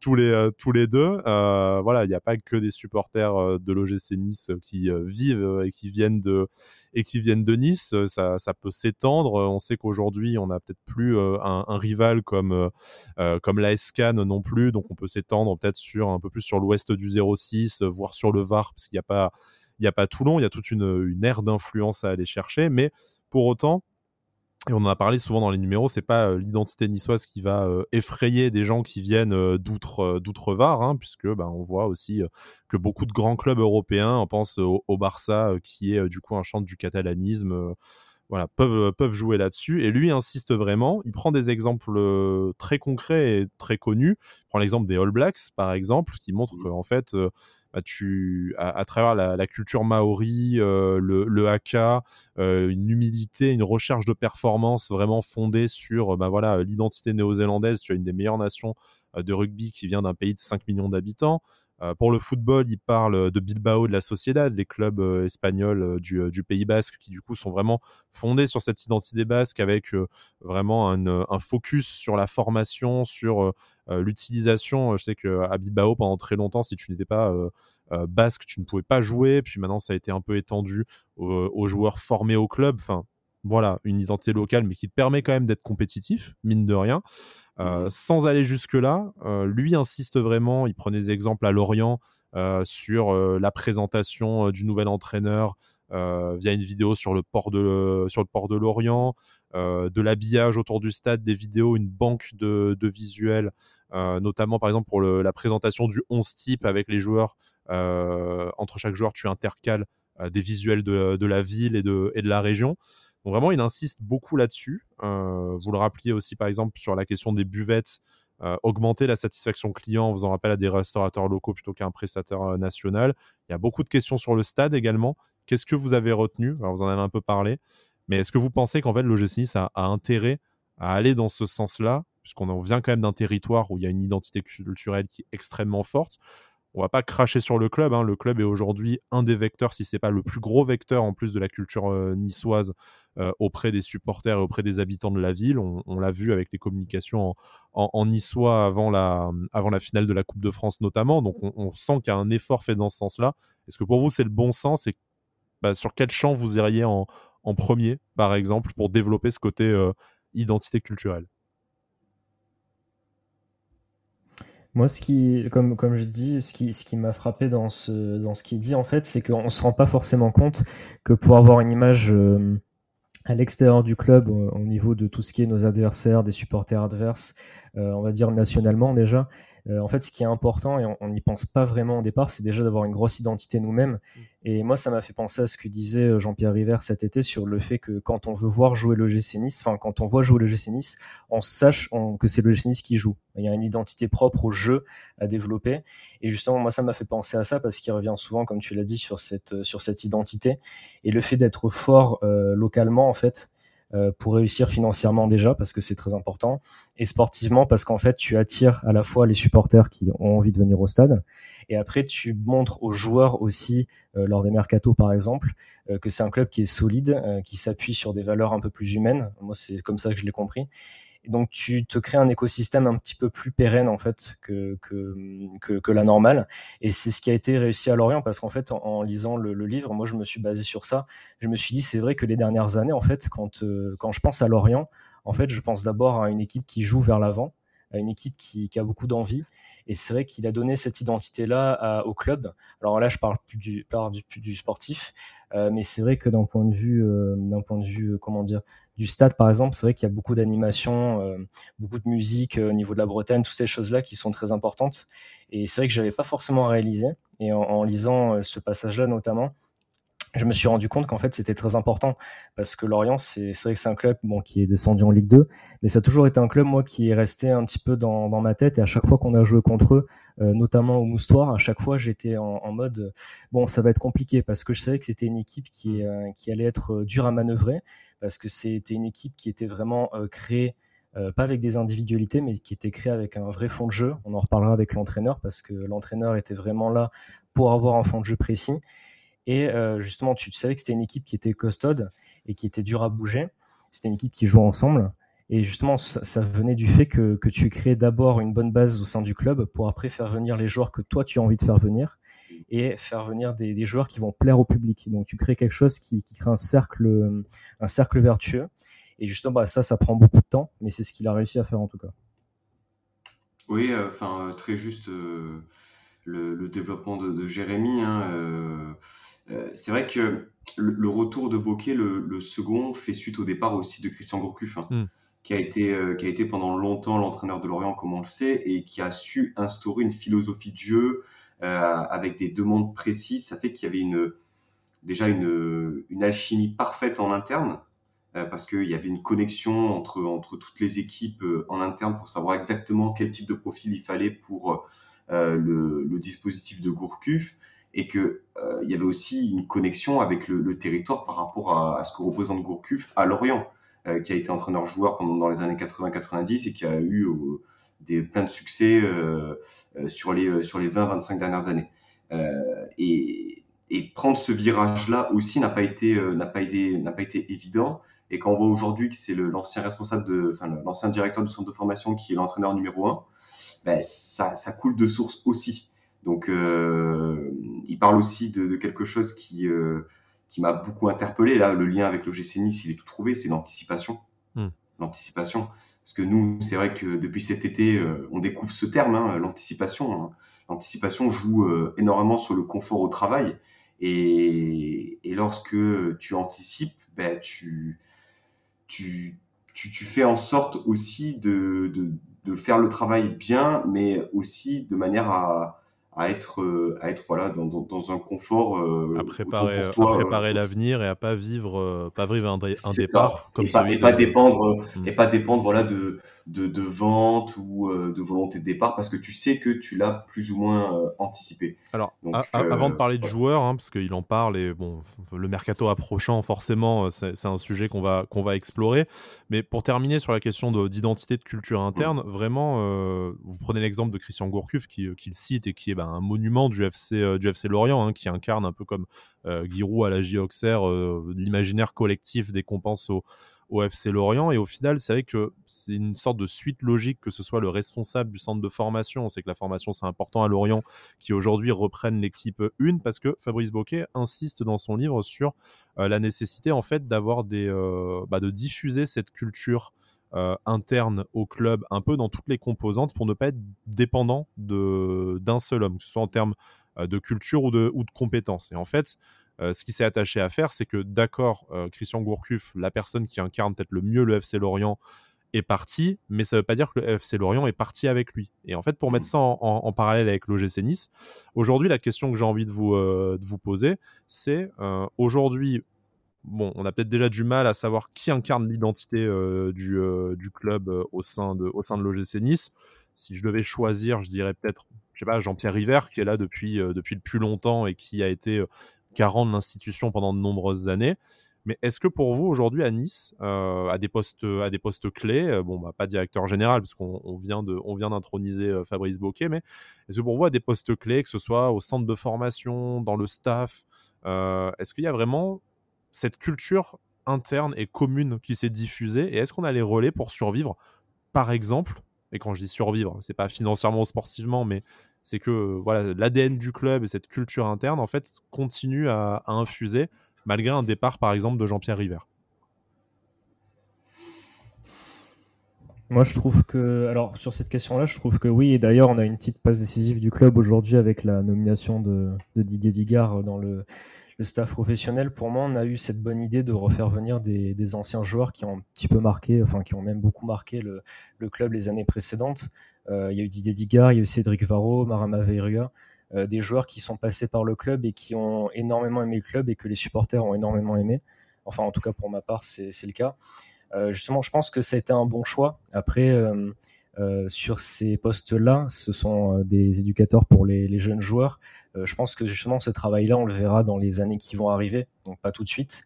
tous les, euh, tous les deux. Euh, voilà, il n'y a pas que des supporters euh, de l'OGC Nice qui euh, vivent euh, et qui viennent de et qui viennent de Nice. Euh, Ça, ça peut s'étendre. Euh, On sait qu'aujourd'hui, on n'a peut-être plus euh, un, rival comme euh, euh, comme la SCAN non plus, donc on peut s'étendre peut-être sur un peu plus sur l'ouest du 06, euh, voire sur le Var, parce qu'il n'y a pas il a pas Toulon, il y a toute une, aire d'influence à aller chercher, mais pour autant, et on en a parlé souvent dans les numéros, c'est pas euh, l'identité niçoise qui va euh, effrayer des gens qui viennent euh, d'outre euh, d'outre-Var, hein, puisque bah, on voit aussi euh, que beaucoup de grands clubs européens, on pense au, au Barça, euh, qui est euh, du coup un chantre du catalanisme, euh, voilà, peuvent, peuvent jouer là-dessus. Et lui insiste vraiment. Il prend des exemples euh, très concrets et très connus. Il prend l'exemple des All Blacks, par exemple, qui montre Mhm. qu'en fait, euh, bah, tu, à, à travers la, la culture maori, euh, le, le haka, euh, une humilité, une recherche de performance vraiment fondée sur bah, voilà, l'identité néo-zélandaise. Tu as une des meilleures nations euh, de rugby qui vient d'un pays de 5 millions d'habitants. Euh, pour le football, il parle de Bilbao, de la Sociedad, les clubs euh, espagnols euh, du, euh, Pays Basque, qui du coup sont vraiment fondés sur cette identité basque avec euh, vraiment un, euh, focus sur la formation, sur euh, euh, l'utilisation. Je sais qu'à Bilbao, pendant très longtemps, si tu n'étais pas euh, euh, basque, tu ne pouvais pas jouer. Puis maintenant, ça a été un peu étendu aux, joueurs formés au club. Voilà, une identité locale, mais qui te permet quand même d'être compétitif, mine de rien. Euh, Mhm. sans aller jusque-là, euh, lui insiste vraiment, il prenait des exemples à Lorient euh, sur la présentation du nouvel entraîneur via une vidéo sur le port de, sur le port de Lorient, de l'habillage autour du stade, des vidéos, une banque de, de visuels, notamment par exemple pour le- la présentation du 11 type avec les joueurs. entre chaque joueur, tu intercales des visuels de, de la ville et de, et de la région. Donc vraiment, il insiste beaucoup là-dessus. Euh, vous le rappeliez aussi, par exemple, sur la question des buvettes, euh, augmenter la satisfaction client en faisant appel à des restaurateurs locaux plutôt qu'à un prestataire euh, national. Il y a beaucoup de questions sur le stade également. Qu'est-ce que vous avez retenu? Vous en avez un peu parlé. Mais est-ce que vous pensez qu'en fait, l'OGC Nice a, a intérêt à aller dans ce sens-là, puisqu'on en vient quand même d'un territoire où il y a une identité culturelle qui est extrêmement forte on va pas cracher sur le club. hein. Le club est aujourd'hui un des vecteurs, si c'est pas le plus gros vecteur en plus de la culture euh, niçoise euh, auprès des supporters et auprès des habitants de la ville. On, l'a vu avec les communications en, niçois avant la, finale de la Coupe de France notamment. Donc on, sent qu'il y a un effort fait dans ce sens-là. Est-ce que pour vous c'est le bon sens et bah, sur quel champ vous iriez en, en premier, par exemple, pour développer ce côté euh, identité culturelle? Moi, ce qui, comme, je dis, ce qui, m'a frappé dans ce, dans ce qu'il dit, en fait, c'est qu'on ne se rend pas forcément compte que pour avoir une image euh, à l'extérieur du club, au, au niveau de tout ce qui est nos adversaires, des supporters adverses, euh, on va dire nationalement déjà, euh, en fait, ce qui est important, et on n'y pense pas vraiment au départ, c'est déjà d'avoir une grosse identité nous-mêmes. Et moi, ça m'a fait penser à ce que disait euh, Jean-Pierre River cet été sur le fait que quand on veut voir jouer le GC Nice, enfin, quand on voit jouer le GC Nice, on sache on, que c'est le GC Nice qui joue. Il y a une identité propre au jeu à développer. Et justement, moi, ça m'a fait penser à ça parce qu'il revient souvent, comme tu l'as dit, sur cette, sur cette identité. Et le fait d'être fort euh, localement, en fait, euh, pour réussir financièrement déjà, parce que c'est très important, et sportivement, parce qu'en fait, tu attires à la fois les supporters qui ont envie de venir au stade, et après, tu montres aux joueurs aussi, euh, lors des mercatos par exemple, euh, que c'est un club qui est solide, euh, qui s'appuie sur des valeurs un peu plus humaines. Moi, c'est comme ça que je l'ai compris. Et donc tu te crées un écosystème un petit peu plus pérenne en fait que, que, la normale. Et c'est ce qui a été réussi à Lorient parce qu'en fait en, lisant le, livre, moi je me suis basé sur ça. Je me suis dit c'est vrai que les dernières années en fait quand, euh, quand je pense à Lorient, en fait je pense d'abord à une équipe qui joue vers l'avant, à une équipe qui, a beaucoup d'envie. Et c'est vrai qu'il a donné cette identité-là au club. Alors là, je parle plus du, du, du sportif, euh, mais c'est vrai que d'un point de vue, euh, d'un point de vue, comment dire, du stade, par exemple, c'est vrai qu'il y a beaucoup d'animation, euh, beaucoup de musique euh, au niveau de la Bretagne, toutes ces choses-là qui sont très importantes. Et c'est vrai que je n'avais pas forcément réalisé. Et en, lisant euh, ce passage-là notamment, je me suis rendu compte qu'en fait c'était très important parce que Lorient c'est vrai que c'est un club bon, qui est descendu en Ligue 2 mais ça a toujours été un club moi qui est resté un petit peu dans, ma tête et à chaque fois qu'on a joué contre eux notamment au Moustoir à chaque fois j'étais en, mode bon ça va être compliqué parce que je savais que c'était une équipe qui, qui allait être dure à manœuvrer parce que c'était une équipe qui était vraiment euh, créée, euh, pas avec des individualités, mais qui était créée avec un vrai fond de jeu. On en reparlera avec l'entraîneur, parce que l'entraîneur était vraiment là pour avoir un fond de jeu précis. Et euh, justement, tu, savais que c'était une équipe qui était costaude et qui était dure à bouger. C'était une équipe qui jouait ensemble. Et justement, ça, venait du fait que, que tu crées d'abord une bonne base au sein du club pour après faire venir les joueurs que toi tu as envie de faire venir et faire venir des, joueurs qui vont plaire au public. Donc tu crées quelque chose qui, crée un cercle, un cercle vertueux. Et justement, bah, ça, ça prend beaucoup de temps, mais c'est ce qu'il a réussi à faire en tout cas. Oui, euh, enfin, euh, très juste euh, le, développement de, Jérémy. Hein, c'est vrai que le, retour de Bokeh, le, second, fait suite au départ aussi de Christian Gourcuff, hein, hmm. qui, a été, qui a été pendant longtemps l'entraîneur de Lorient, comme on le sait, et qui a su instaurer une philosophie de jeu, euh, avec des demandes précises, ça fait qu'il y avait déjà une, alchimie parfaite en interne, euh, parce qu'il y avait une connexion entre, toutes les équipes euh, en interne pour savoir exactement quel type de profil il fallait pour le, dispositif de Gourcuff et qu'il il y avait aussi une connexion avec le, territoire par rapport à, à, ce que représente Gourcuff à Lorient, qui a été entraîneur-joueur pendant dans les années 80-90 et qui a eu des, plein de succès euh, euh, sur les, euh, sur les 20-25 dernières années. et, et prendre ce virage-là aussi n'a pas été n'a pas été n'a pas été évident. Et quand on voit aujourd'hui que c'est l'ancien responsable de, enfin l'ancien directeur du centre de formation qui est l'entraîneur numéro un, ben ça, ça, coule de source aussi. Donc il parle aussi de, de quelque chose qui qui m'a beaucoup interpellé. Là, le lien avec l'OGC Nice, il est tout trouvé, c'est l'anticipation. Hmm. L'anticipation. Parce que nous, c'est vrai que depuis cet été, euh, on découvre ce terme, hein, l'anticipation. Hein. L'anticipation joue euh, énormément sur le confort au travail. Et, lorsque tu anticipes, ben, tu, tu, tu, fais en sorte aussi de, de, faire le travail bien, mais aussi de manière à, à être euh, à être voilà dans, dans, un confort euh, à préparer à préparer euh, l'avenir et à pas vivre pas vivre un, un départ comme et pas, et pas dépendre mmh. et pas dépendre voilà de de, de vente ou de volonté de départ parce que tu sais que tu l'as plus ou moins anticipé. Alors avant de parler de joueurs hein, parce qu'il en parle et bon le mercato approchant forcément c'est un sujet qu'on va qu'on va explorer mais pour terminer sur la question d'identité de, culture interne mmh. vraiment vous prenez l'exemple de Christian Gourcuff qui, qui le cite et qui est bah, un monument du FC, euh, du FC Lorient, hein, qui incarne un peu comme euh, Giroud à la Auxerre, euh, l'imaginaire collectif des qu'on au, au FC Lorient. Et au final, c'est vrai que c'est une sorte de suite logique que ce soit le responsable du centre de formation. On sait que la formation, c'est important à Lorient, qui aujourd'hui reprenne l'équipe une, parce que Fabrice Boquet insiste dans son livre sur la nécessité, en fait, d'avoir des, bah, de diffuser cette culture euh, interne au club, un peu dans toutes les composantes, pour ne pas être dépendant d'un seul homme, que ce soit en termes euh, de culture ou de, ou de compétences. Et en fait, euh, ce qu'il s'est attaché à faire, c'est que d'accord, Christian Gourcuff, la personne qui incarne peut-être le mieux le FC Lorient, est parti, mais ça ne veut pas dire que le FC Lorient est parti avec lui. Et en fait, pour mettre ça en, parallèle avec l'OGC Nice, aujourd'hui, la question que j'ai envie de vous, de vous poser, c'est aujourd'hui, bon, on a peut-être déjà du mal à savoir qui incarne l'identité euh, du, euh, du, club euh, au sein de, au sein de l'OGC Nice. Si je devais choisir, je dirais peut-être, je sais pas, Jean-Pierre River, qui est là depuis, depuis le plus longtemps et qui a été garant de l'institution pendant de nombreuses années. Mais est-ce que pour vous, aujourd'hui, à Nice, à, des postes, à des postes clés, bon, bah, pas directeur général, parce qu'on on vient d'introniser Fabrice Boquet, mais est-ce que pour vous, à des postes clés, que ce soit au centre de formation, dans le staff, est-ce qu'il y a vraiment cette culture interne et commune qui s'est diffusée? Et est-ce qu'on a les relais pour survivre? Par exemple, et quand je dis survivre, c'est pas financièrement ou sportivement, mais c'est que voilà l'ADN du club et cette culture interne en fait continue à, infuser malgré un départ par exemple de Jean-Pierre River. Moi, je trouve que, alors sur cette question-là, je trouve que oui. Et d'ailleurs, on a une petite passe décisive du club aujourd'hui avec la nomination de, Didier Digard dans le, staff professionnel. Pour moi, on a eu cette bonne idée de refaire venir des, anciens joueurs qui ont un petit peu marqué, enfin qui ont même beaucoup marqué le club les années précédentes. Euh, il y a eu Didier Digard, il y a eu Cédric Varro, Marama Veirua, euh, des joueurs qui sont passés par le club et qui ont énormément aimé le club et que les supporters ont énormément aimé. Enfin, en tout cas, pour ma part, c'est le cas. Euh, justement, je pense que ça a été un bon choix. Après, sur ces postes-là, ce sont des éducateurs pour les, jeunes joueurs. je pense que justement, ce travail-là, on le verra dans les années qui vont arriver, donc pas tout de suite.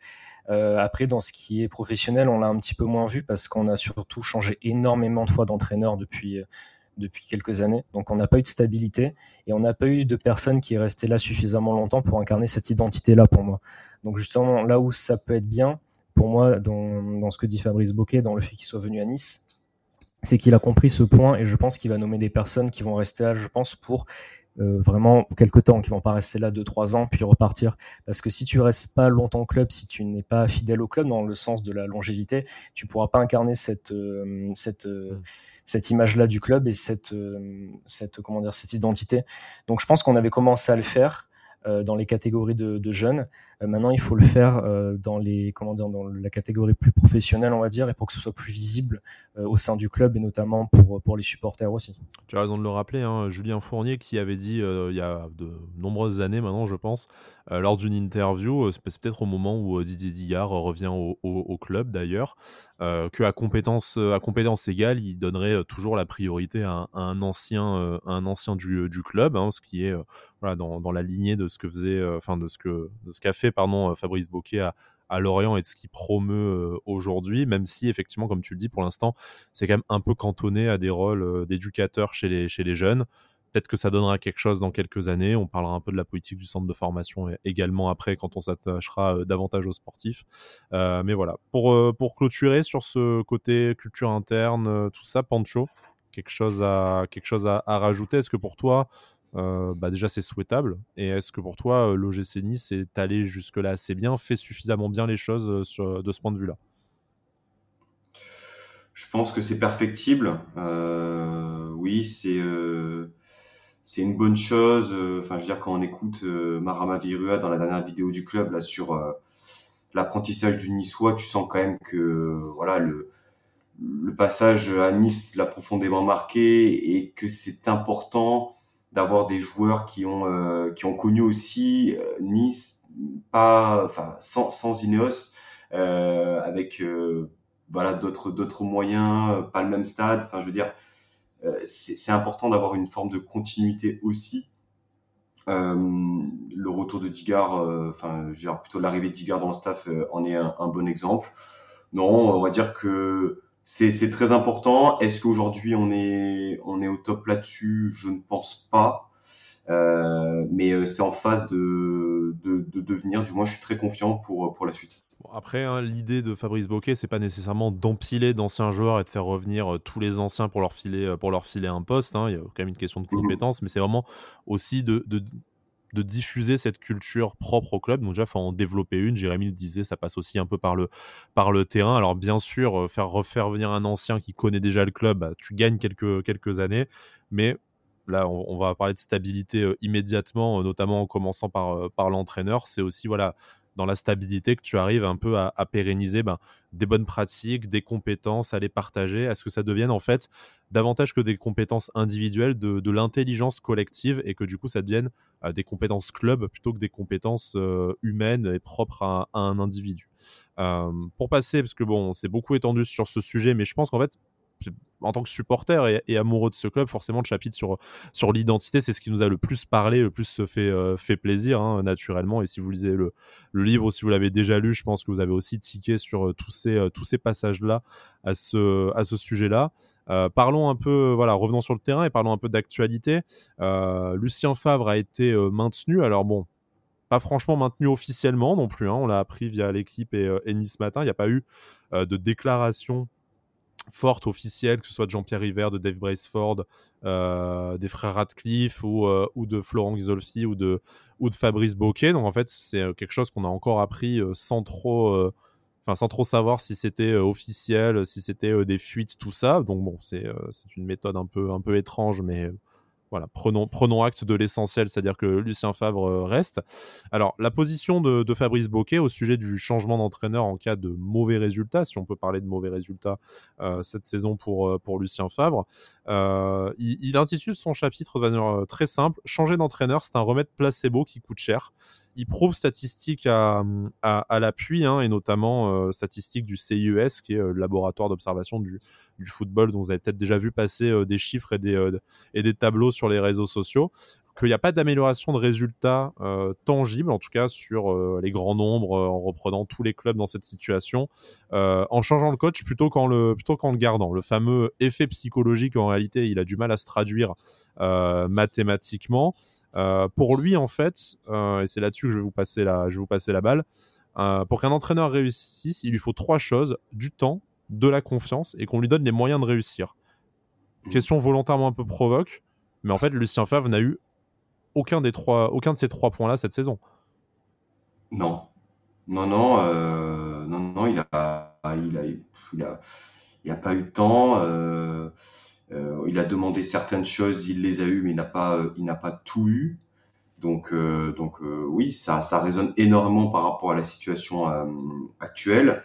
après, dans ce qui est professionnel, on l'a un petit peu moins vu parce qu'on a surtout changé énormément de fois d'entraîneur depuis, depuis quelques années. Donc on n'a pas eu de stabilité et on n'a pas eu de personne qui est restée là suffisamment longtemps pour incarner cette identité-là pour moi. Donc justement, là où ça peut être bien, pour moi, dans, dans ce que dit Fabrice Boquet, dans le fait qu'il soit venu à Nice, c'est qu'il a compris ce point et je pense qu'il va nommer des personnes qui vont rester là, je pense, pour euh, vraiment quelques temps, qui vont pas rester là 2-3 ans puis repartir. Parce que si tu restes pas longtemps au club, si tu n'es pas fidèle au club dans le sens de la longévité, tu pourras pas incarner cette, euh, cette, euh, mm. cette image-là du club et cette, cette, comment dire, cette identité. Donc je pense qu'on avait commencé à le faire. Dans les catégories de, jeunes. maintenant, il faut le faire dans les comment dire, dans la catégorie plus professionnelle, on va dire, et pour que ce soit plus visible au sein du club et notamment pour, pour les supporters aussi. Tu as raison de le rappeler, hein, Julien Fournier qui avait dit il y a de nombreuses années maintenant, je pense, lors d'une interview, c'est peut-être au moment où Didier Dillard revient au, club d'ailleurs, qu'à compétence, à compétence égale, il donnerait toujours la priorité à, un ancien, un ancien du, du club, hein, ce qui est voilà, dans, dans, la lignée de ce que faisait, enfin de ce que de ce qu'a fait pardon Fabrice Boquet à, à Lorient et de ce qu'il promeut aujourd'hui, même si effectivement, comme tu le dis, pour l'instant, c'est quand même un peu cantonné à des rôles d'éducateur chez les, chez les jeunes. Peut-être que ça donnera quelque chose dans quelques années. On parlera un peu de la politique du centre de formation également après, quand on s'attachera davantage aux sportifs. mais voilà, pour, pour clôturer sur ce côté culture interne, tout ça, Pancho, quelque chose à, quelque chose à rajouter? Est-ce que pour toi, euh, bah déjà c'est souhaitable. Et est-ce que pour toi, euh, l'OGC Nice est allé jusque-là assez bien, fait suffisamment bien les choses euh, de ce point de vue-là? Je pense que c'est perfectible. oui, c'est c'est une bonne chose. Enfin, je veux dire, quand on écoute Marama Virua dans la dernière vidéo du club là sur l'apprentissage du Niçois, tu sens quand même que voilà le le passage à Nice l'a profondément marqué et que c'est important d'avoir des joueurs qui ont euh, qui ont connu aussi euh, Nice pas enfin sans, sans Ineos euh, avec voilà d'autres d'autres moyens pas le même stade. Enfin je veux dire c'est important d'avoir une forme de continuité aussi. Le retour de Digard enfin plutôt l'arrivée de Digard dans le staff en est un, bon exemple. Non on va dire que c'est très important. Est-ce qu'aujourd'hui on est au top là-dessus Je ne pense pas. Euh, mais euh, c'est en phase de, de, de, devenir. Du moins, je suis très confiant pour, pour la suite. après, hein, l'idée de Fabrice Boquet, c'est pas nécessairement d'empiler d'anciens joueurs et de faire revenir euh, tous les anciens pour leur filer, pour leur filer un poste. Hein. Il y a quand même une question de mhm. compétence, mais c'est vraiment aussi de, de, de diffuser cette culture propre au club. Donc déjà, faut en développer une. Jérémy le disait, ça passe aussi un peu par le, par le terrain. Alors bien sûr, euh, faire refaire venir un ancien qui connaît déjà le club, bah, tu gagnes quelques, quelques années. Mais là, on, va parler de stabilité euh, immédiatement, euh, notamment en commençant par, par l'entraîneur. C'est aussi voilà, dans la stabilité que tu arrives un peu à, pérenniser ben, des bonnes pratiques, des compétences, à les partager, à ce que ça devienne en fait davantage que des compétences individuelles, de, l'intelligence collective et que du coup ça devienne euh, des compétences club plutôt que des compétences euh, humaines et propres à, un individu? Euh, pour passer, parce que bon, on s'est beaucoup étendu sur ce sujet, mais je pense qu'en fait, en tant que supporter et, amoureux de ce club, forcément, le chapitre sur, sur l'identité, c'est ce qui nous a le plus parlé, le plus fait, euh, fait plaisir, hein, naturellement. Et si vous lisez le, le livre si vous l'avez déjà lu, je pense que vous avez aussi tiqué sur euh, tous ces, euh, ces passages-là à ce, à ce sujet-là. parlons un peu, voilà, revenons sur le terrain et parlons un peu d'actualité. Lucien Favre a été maintenu. Alors bon, pas franchement maintenu officiellement non plus. Hein, on l'a appris via l'équipe et, et Nice Matin. Il n'y a pas eu de déclaration fortes officielles, que ce soit de Jean-Pierre River, de Dave Braceford, des frères Radcliffe ou, ou de Florent Ghisolfi ou de, Fabrice Boquet. Donc en fait, c'est quelque chose qu'on a encore appris sans trop sans trop savoir si c'était officiel, si c'était des fuites, tout ça. Donc bon, c'est une méthode un peu, un peu étrange, mais voilà, prenons, prenons acte de l'essentiel, c'est-à-dire que Lucien Favre euh, reste. Alors, la position de, Fabrice Boquet au sujet du changement d'entraîneur en cas de mauvais résultats, si on peut parler de mauvais résultats euh, cette saison pour, euh, Lucien Favre, il, intitule son chapitre de manière très simple Changer d'entraîneur, c'est un remède placebo qui coûte cher il prouve statistiques à, l'appui, hein, et notamment statistiques du CIES, qui est le laboratoire d'observation du, du, football, dont vous avez peut-être déjà vu passer euh, des chiffres et des, et des tableaux sur les réseaux sociaux qu'il n'y a pas d'amélioration de résultats tangibles, en tout cas sur les grands nombres, en reprenant tous les clubs dans cette situation, en changeant le coach plutôt qu'en le, plutôt qu'en le gardant. Le fameux effet psychologique, en réalité, il a du mal à se traduire mathématiquement. Euh, pour lui, en fait, euh, et c'est là-dessus que je vais vous passer la, je vais vous passer la balle, euh, pour qu'un entraîneur réussisse, il lui faut trois choses du temps, de la confiance et qu'on lui donne les moyens de réussir. Mmh. Question volontairement un peu provoque, mais en fait, Lucien Favre n'a eu aucun, des trois, aucun de ces trois points-là cette saison. Non. Non, non, non, non, il a, il a, il a, il a pas eu de temps. Euh, il a demandé certaines choses, il les a eues, mais il n'a pas, euh, il n'a pas tout eu. Donc, euh, donc oui, ça, ça résonne énormément par rapport à la situation actuelle.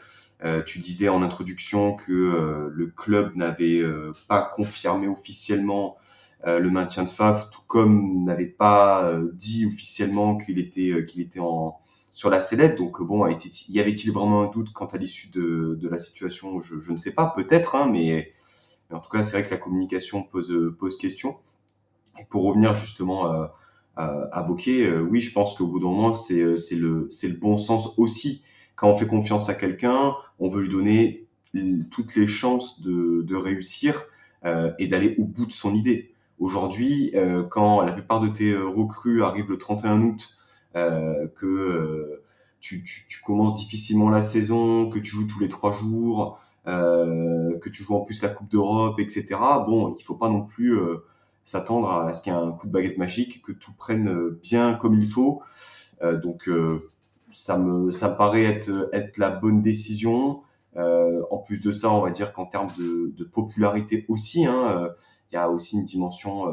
Tu disais en introduction que le club n'avait pas confirmé officiellement le maintien de Faf, tout comme n'avait pas dit officiellement qu'il était, qu'il était en, sur la sellette. Donc bon, y avait-il vraiment un doute quant à l'issue de, la situation? Je, ne sais pas, peut-être, hein, mais en tout cas, c'est vrai que la communication pose, euh, pose question. Et pour revenir justement euh, à, à Bokeh, euh, oui, je pense qu'au bout d'un moment, c'est le, le bon sens aussi. Quand on fait confiance à quelqu'un, on veut lui donner toutes les chances de, réussir et d'aller au bout de son idée. Aujourd'hui, quand la plupart de tes recrues arrivent le 31 août, que tu, tu, commences difficilement la saison, que tu joues tous les trois jours, euh, que tu joues en plus la Coupe d'Europe, etc. Bon, il faut pas non plus euh, s'attendre à ce qu'il y ait un coup de baguette magique, que tout prenne euh, bien comme il faut. donc ça me ça me paraît être être la bonne décision. en plus de ça, on va dire qu'en termes de, de, popularité aussi, hein, il y a aussi une dimension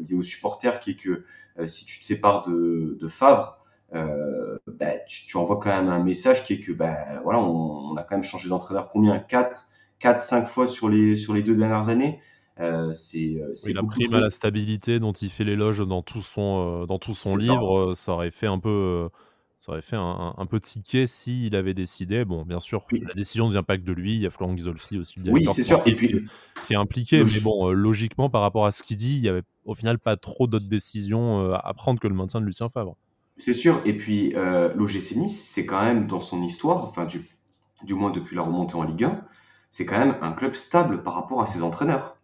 liée aux supporters qui est que si tu te sépares de, de Favre, euh, bah, tu, envoies quand même un message qui est que bah, voilà, on, a quand même changé d'entraîneur combien? 4, 4, 5 fois sur les, sur les deux dernières années? Euh, c'est, euh, c'est il a pris à la stabilité dont il fait l'éloge dans tout son, dans tout son livre. Ça. aurait fait un peu ça aurait fait un, un peu ticket s'il avait décidé. Bon, bien sûr, la décision ne vient pas que de lui. Il y a Florent Ghisolfi aussi, le oui, c'est sûr. Et puis, qui est impliqué. Mais bon, logiquement, par rapport à ce qu'il dit, il n'y avait au final pas trop d'autres décisions à prendre que le maintien de Lucien Favre. C'est sûr. Et puis, euh, l'OGC Nice, c'est quand même dans son histoire, enfin, du, du, moins depuis la remontée en Ligue 1, c'est quand même un club stable par rapport à ses entraîneurs.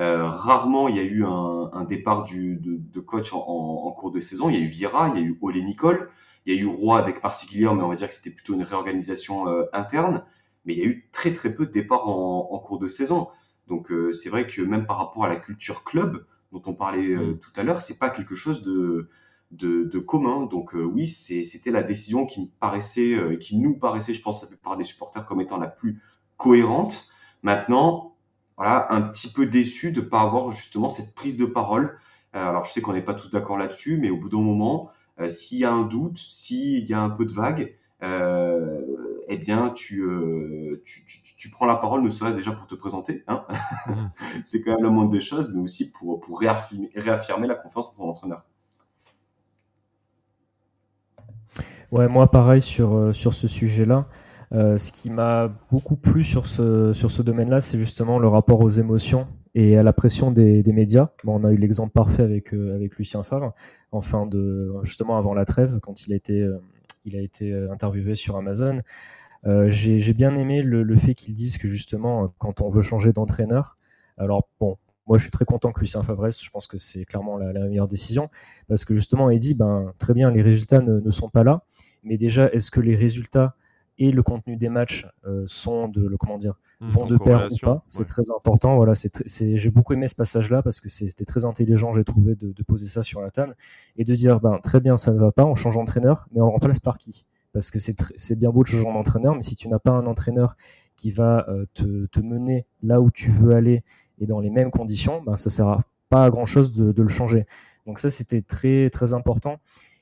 Euh, rarement il y a eu un, un départ du, de, de, coach en, en, cours de saison. Il y a eu Vira, il y a eu Olé Nicole, il y a eu Roy avec Marsiglia, mais on va dire que c'était plutôt une réorganisation euh, interne. Mais il y a eu très très peu de départs en, en cours de saison. Donc euh, c'est vrai que même par rapport à la culture club dont on parlait euh, mm. tout à l'heure, c'est pas quelque chose de de, commun. Donc oui, c'était la décision qui me paraissait, qui nous paraissait, je pense, la plupart des supporters comme étant la plus cohérente. Maintenant, voilà, un petit peu déçu de ne pas avoir justement cette prise de parole. Alors je sais qu'on n'est pas tous d'accord là-dessus, mais au bout d'un moment, s'il y a un doute, s'il y a un peu de vague, eh bien, tu, tu, tu, prends la parole, ne serait-ce déjà pour te présenter. Hein mmh. C'est quand même la moindre des choses, mais aussi pour, pour réaffirmer, réaffirmer la confiance en ton entraîneur. Ouais, moi pareil sur, euh, sur ce sujet-là. Euh, ce qui m'a beaucoup plu sur ce, sur ce domaine-là, c'est justement le rapport aux émotions et à la pression des, médias. Bon, on a eu l'exemple parfait avec, euh, avec Lucien Favre, enfin de, justement avant la trêve, quand il a été, il a été interviewé sur Amazon. J'ai bien aimé le, le fait qu'ils disent que justement, quand on veut changer d'entraîneur, alors bon, moi, je suis très content que Lucien Favre Je pense que c'est clairement la, meilleure décision parce que justement, il dit ben très bien, les résultats ne, sont pas là, mais déjà, est-ce que les résultats et le contenu des matchs sont de le comment dire mmh, vont de pair ou pas. C'est très important. Voilà, c'est j'ai beaucoup aimé ce passage-là parce que c'était très intelligent, j'ai trouvé, de, poser ça sur la table et de dire ben très bien, ça ne va pas, on change d'entraîneur, mais on le remplace par qui? Parce que c'est bien beau de changer d'entraîneur, mais si tu n'as pas un entraîneur qui va te, te, mener là où tu veux aller et dans les mêmes conditions, ben ça sert pas à grand chose de, de le changer. Donc ça, c'était très très important.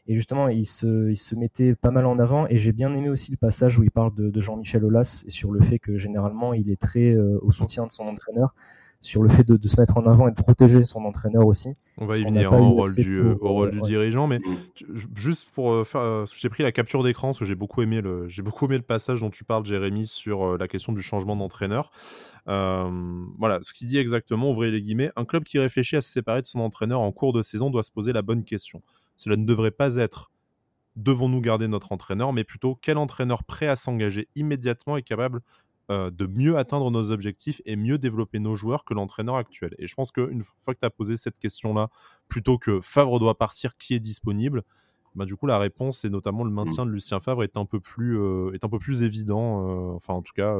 Et justement, il se, il se mettait pas mal en avant. Et j'ai bien aimé aussi le passage où il parle de, Jean-Michel Aulas et sur le fait que généralement, il est très euh, au soutien de son entraîneur, sur le fait de, se mettre en avant et de protéger son entraîneur aussi. On va y venir au rôle, du, au rôle du dirigeant, mais juste pour euh, faire, euh, j'ai pris la capture d'écran parce que j'ai beaucoup aimé le, j'ai beaucoup aimé le passage dont tu parles, Jérémy, sur la question du changement d'entraîneur. voilà, ce qu'il dit exactement, ouvrez les guillemets, un club qui réfléchit à se séparer de son entraîneur en cours de saison doit se poser la bonne question. Cela ne devrait pas être devons-nous garder notre entraîneur, mais plutôt quel entraîneur prêt à s'engager immédiatement est capable euh, de mieux atteindre nos objectifs et mieux développer nos joueurs que l'entraîneur actuel? Et je pense qu'une fois que tu as posé cette question-là, plutôt que Favre doit partir, qui est disponible bah, du coup, la réponse, et notamment le maintien de Lucien Favre, est un peu plus, euh, est un peu plus évident. Euh, enfin, en tout cas,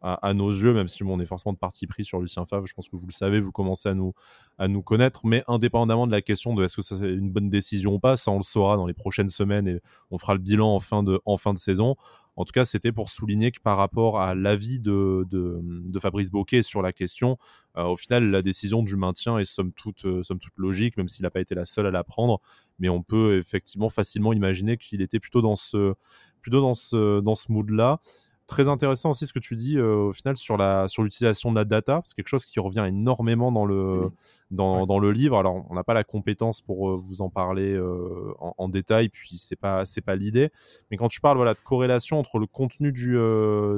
à, nos yeux, même si on est forcément de parti pris sur Lucien Favre, je pense que vous le savez, vous commencez à nous, à nous connaître, mais indépendamment de la question de est-ce que c'est une bonne décision ou pas, ça on le saura dans les prochaines semaines et on fera le bilan en fin de, en fin de saison. En tout cas, c'était pour souligner que par rapport à l'avis de, de, Fabrice Boquet sur la question, euh, au final, la décision du maintien est somme toute, euh, somme toute logique, même s'il n'a pas été la seule à la prendre. Mais on peut effectivement facilement imaginer qu'il était plutôt dans ce, plutôt dans ce, dans ce mood-là très intéressant aussi ce que tu dis euh, au final sur la sur l'utilisation de la data. C'est quelque chose qui revient énormément dans le dans, dans, le livre. Alors on n'a pas la compétence pour euh, vous en parler euh, en, détail, puis c'est pas c'est pas l'idée. Mais quand tu parles voilà de corrélation entre le contenu du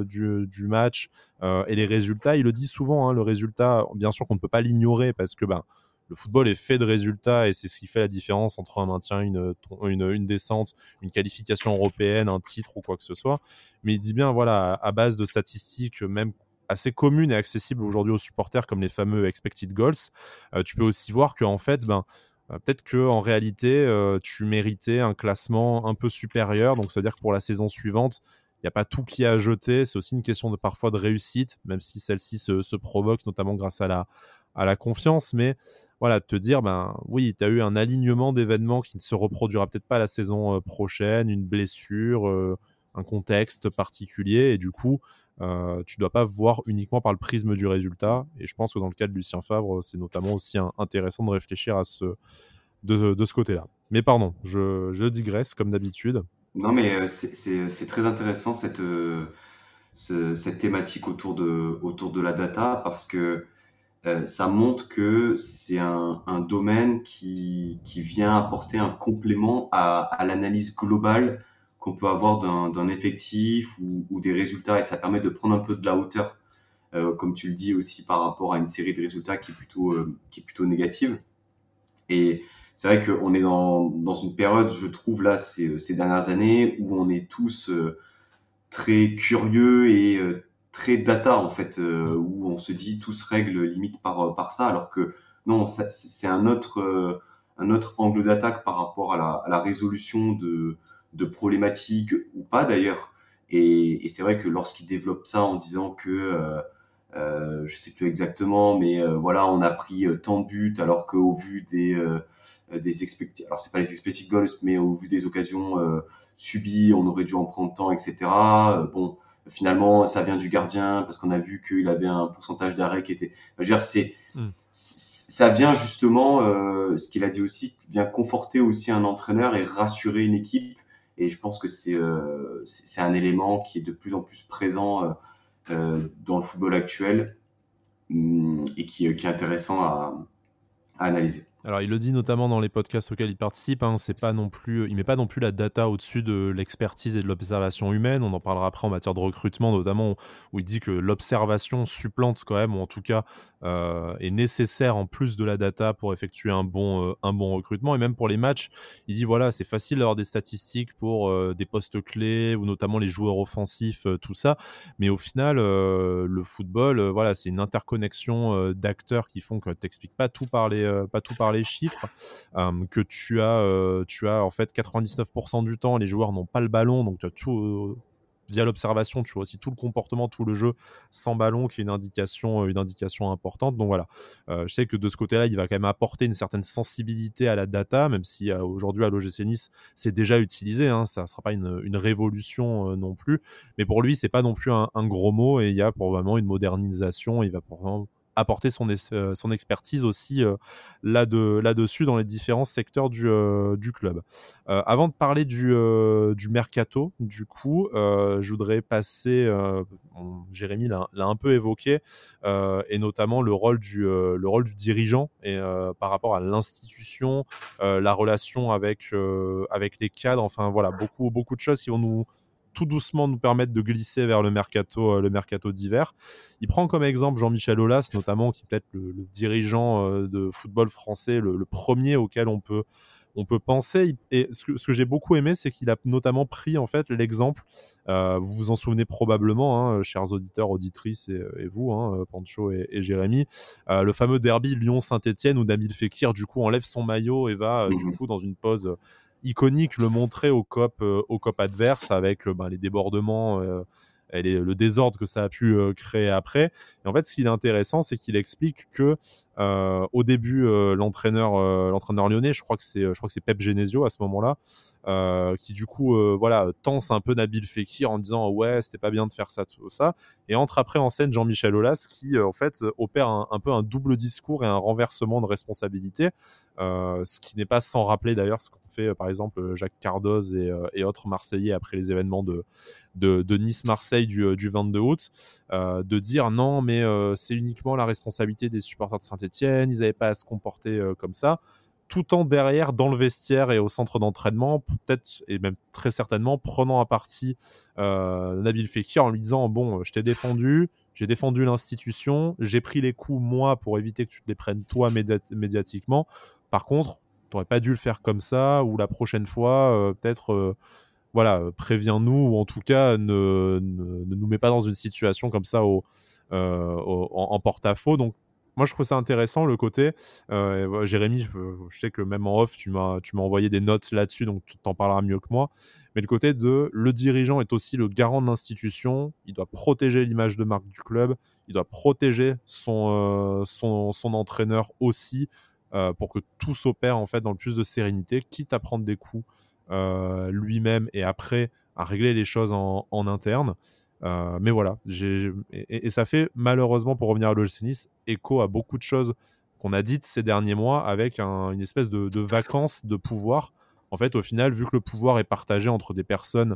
du, du, match et les résultats, il le dit souvent. Hein, le résultat, bien sûr qu'on ne peut pas l'ignorer parce que ben le football est fait de résultats et c'est ce qui fait la différence entre un maintien, une, descente, une qualification européenne, un titre ou quoi que ce soit. Mais il dit bien, voilà, à base de statistiques, même assez communes et accessibles aujourd'hui aux supporters, comme les fameux expected goals, euh, tu peux aussi voir qu'en fait, ben, euh, peut-être que en réalité, euh, tu méritais un classement un peu supérieur. Donc, ça veut dire que pour la saison suivante, il n'y a pas tout qui est à jeter. C'est aussi une question de parfois de réussite, même si celle-ci se, provoque, notamment grâce à la, à la confiance. Mais voilà, te dire, ben oui, tu as eu un alignement d'événements qui ne se reproduira peut-être pas la saison euh, prochaine, une blessure, euh, un contexte particulier, et du coup, euh, tu dois pas voir uniquement par le prisme du résultat. Et je pense que dans le cas de Lucien Favre, c'est notamment aussi intéressant de réfléchir à ce, de, ce côté-là. Mais pardon, je, digresse comme d'habitude. Non, mais c'est très intéressant cette, cette thématique autour de, autour de la data parce que euh, ça montre que c'est un, domaine qui, vient apporter un complément à, l'analyse globale qu'on peut avoir d'un effectif ou, des résultats et ça permet de prendre un peu de la hauteur, euh, comme tu le dis aussi par rapport à une série de résultats qui est plutôt, euh, négative. Et c'est vrai qu'on est dans, une période, je trouve, là, ces, ces dernières années où on est tous très curieux et très data en fait, euh, où on se dit tout se règle limite par, euh, par ça, alors que non, c'est un autre, euh, un autre angle d'attaque par rapport à la, résolution de, de, problématiques ou pas d'ailleurs. Et, c'est vrai que lorsqu'il développe ça en disant que euh, je sais plus exactement, mais voilà, on a pris tant de buts alors qu'au vu des des expected, alors c'est pas les expected goals, mais au vu des occasions subies, on aurait dû en prendre tant, etc. bon, finalement ça vient du gardien parce qu'on a vu qu'il avait un pourcentage d'arrêt qui était je veux dire c'est hmm. ça vient justement euh, ce qu'il a dit aussi vient conforter aussi un entraîneur et rassurer une équipe et je pense que c'est euh, c'est un élément qui est de plus en plus présent euh, euh dans le football actuel hum, et qui, qui est intéressant à, à analyser alors, il le dit notamment dans les podcasts auxquels il participe. Hein, c'est pas non plus, il met pas non plus la data au-dessus de l'expertise et de l'observation humaine. On en parlera après en matière de recrutement, notamment où il dit que l'observation supplante quand même, ou en tout cas euh, est nécessaire en plus de la data pour effectuer un bon, euh, un bon recrutement. Et même pour les matchs, il dit voilà, c'est facile d'avoir des statistiques pour euh, des postes clés ou notamment les joueurs offensifs, tout ça. Mais au final, le football, voilà, c'est une interconnexion d'acteurs qui font que tu n'expliques pas tout par les, pas tout les chiffres, que tu as, tu as en fait 99% du temps, les joueurs n'ont pas le ballon, donc tu as tout via l'observation, tu vois aussi tout le comportement, tout le jeu sans ballon, qui est une indication, une indication importante. Donc voilà, je sais que de ce côté-là, il va quand même apporter une certaine sensibilité à la data, même si aujourd'hui à l'OGC Nice, c'est déjà utilisé. Hein, ça ne sera pas une, révolution non plus, mais pour lui, c'est pas non plus un, un, gros mot et il y a probablement une modernisation. Il va probablement apporter son, euh, son expertise aussi euh, là-dessus dans les différents secteurs du, euh, du club. avant de parler du, du mercato, du coup, je voudrais passer, Jérémy l'a un peu évoqué, et notamment le rôle du, le rôle du dirigeant et, par rapport à l'institution, la relation avec, avec les cadres, enfin voilà, beaucoup, beaucoup de choses qui vont nous tout doucement nous permettre de glisser vers le mercato, euh, le mercato d'hiver. Il prend comme exemple Jean-Michel Aulas, notamment, qui est peut-être le, dirigeant euh, de football français, le, premier auquel on peut, on peut penser. Et ce que, j'ai beaucoup aimé, c'est qu'il a notamment pris en fait l'exemple. Euh, vous vous en souvenez probablement, hein, chers auditeurs, auditrices et, vous, hein, Pancho et, Jérémy, le fameux derby Lyon-Saint-Etienne où Damil Fekir du coup enlève son maillot et va du mmh coup dans une pause iconique le montrer au cop, euh, au cop adverse avec euh, ben, les débordements euh, et le désordre que ça a pu créer après. Et en fait, ce qui est intéressant, c'est qu'il explique que au début, l'entraîneur, l'entraîneur lyonnais, je crois que c'est, je Pep Genesio à ce moment-là, qui du coup, voilà, tense un peu Nabil Fekir en disant ouais, c'était pas bien de faire ça, tout ça, et entre après en scène Jean-Michel Aulas qui en fait opère un, peu un double discours et un renversement de responsabilité, ce qui n'est pas sans rappeler d'ailleurs ce qu'on fait par exemple Jacques Cardoz et, autres Marseillais après les événements de Nice-Marseille du, 22 euh, août, euh, de dire non, mais euh, c'est uniquement la responsabilité des supporters de Saint-Etienne, ils n'avaient pas à se comporter comme ça tout en derrière dans le vestiaire et au centre d'entraînement, peut-être et même très certainement prenant à partie Nabil Fekir en lui disant bon, je t'ai défendu, j'ai défendu l'institution, j'ai pris les coups moi pour éviter que tu te les prennes toi médiatiquement. Par contre, tu n'aurais pas dû le faire comme ça ou la prochaine fois, peut-être voilà, euh, préviens-nous ou en tout cas ne, nous mets pas dans une situation comme ça euh, en, porte-à-faux. Moi je trouve ça intéressant le côté euh, Jérémy je, sais que même en off tu m'as envoyé des notes là-dessus donc tu t'en parleras mieux que moi. Mais le côté de le dirigeant est aussi le garant de l'institution. Il doit protéger l'image de marque du club. Il doit protéger son son, entraîneur aussi pour que tout s'opère en fait dans le plus de sérénité quitte à prendre des coups euh, lui-même et après à régler les choses en, interne. Euh, mais voilà, et, ça fait malheureusement, pour revenir à l'OGC écho à beaucoup de choses qu'on a dites ces derniers mois avec une espèce de, de vacances de pouvoir. En fait, au final, vu que le pouvoir est partagé entre des personnes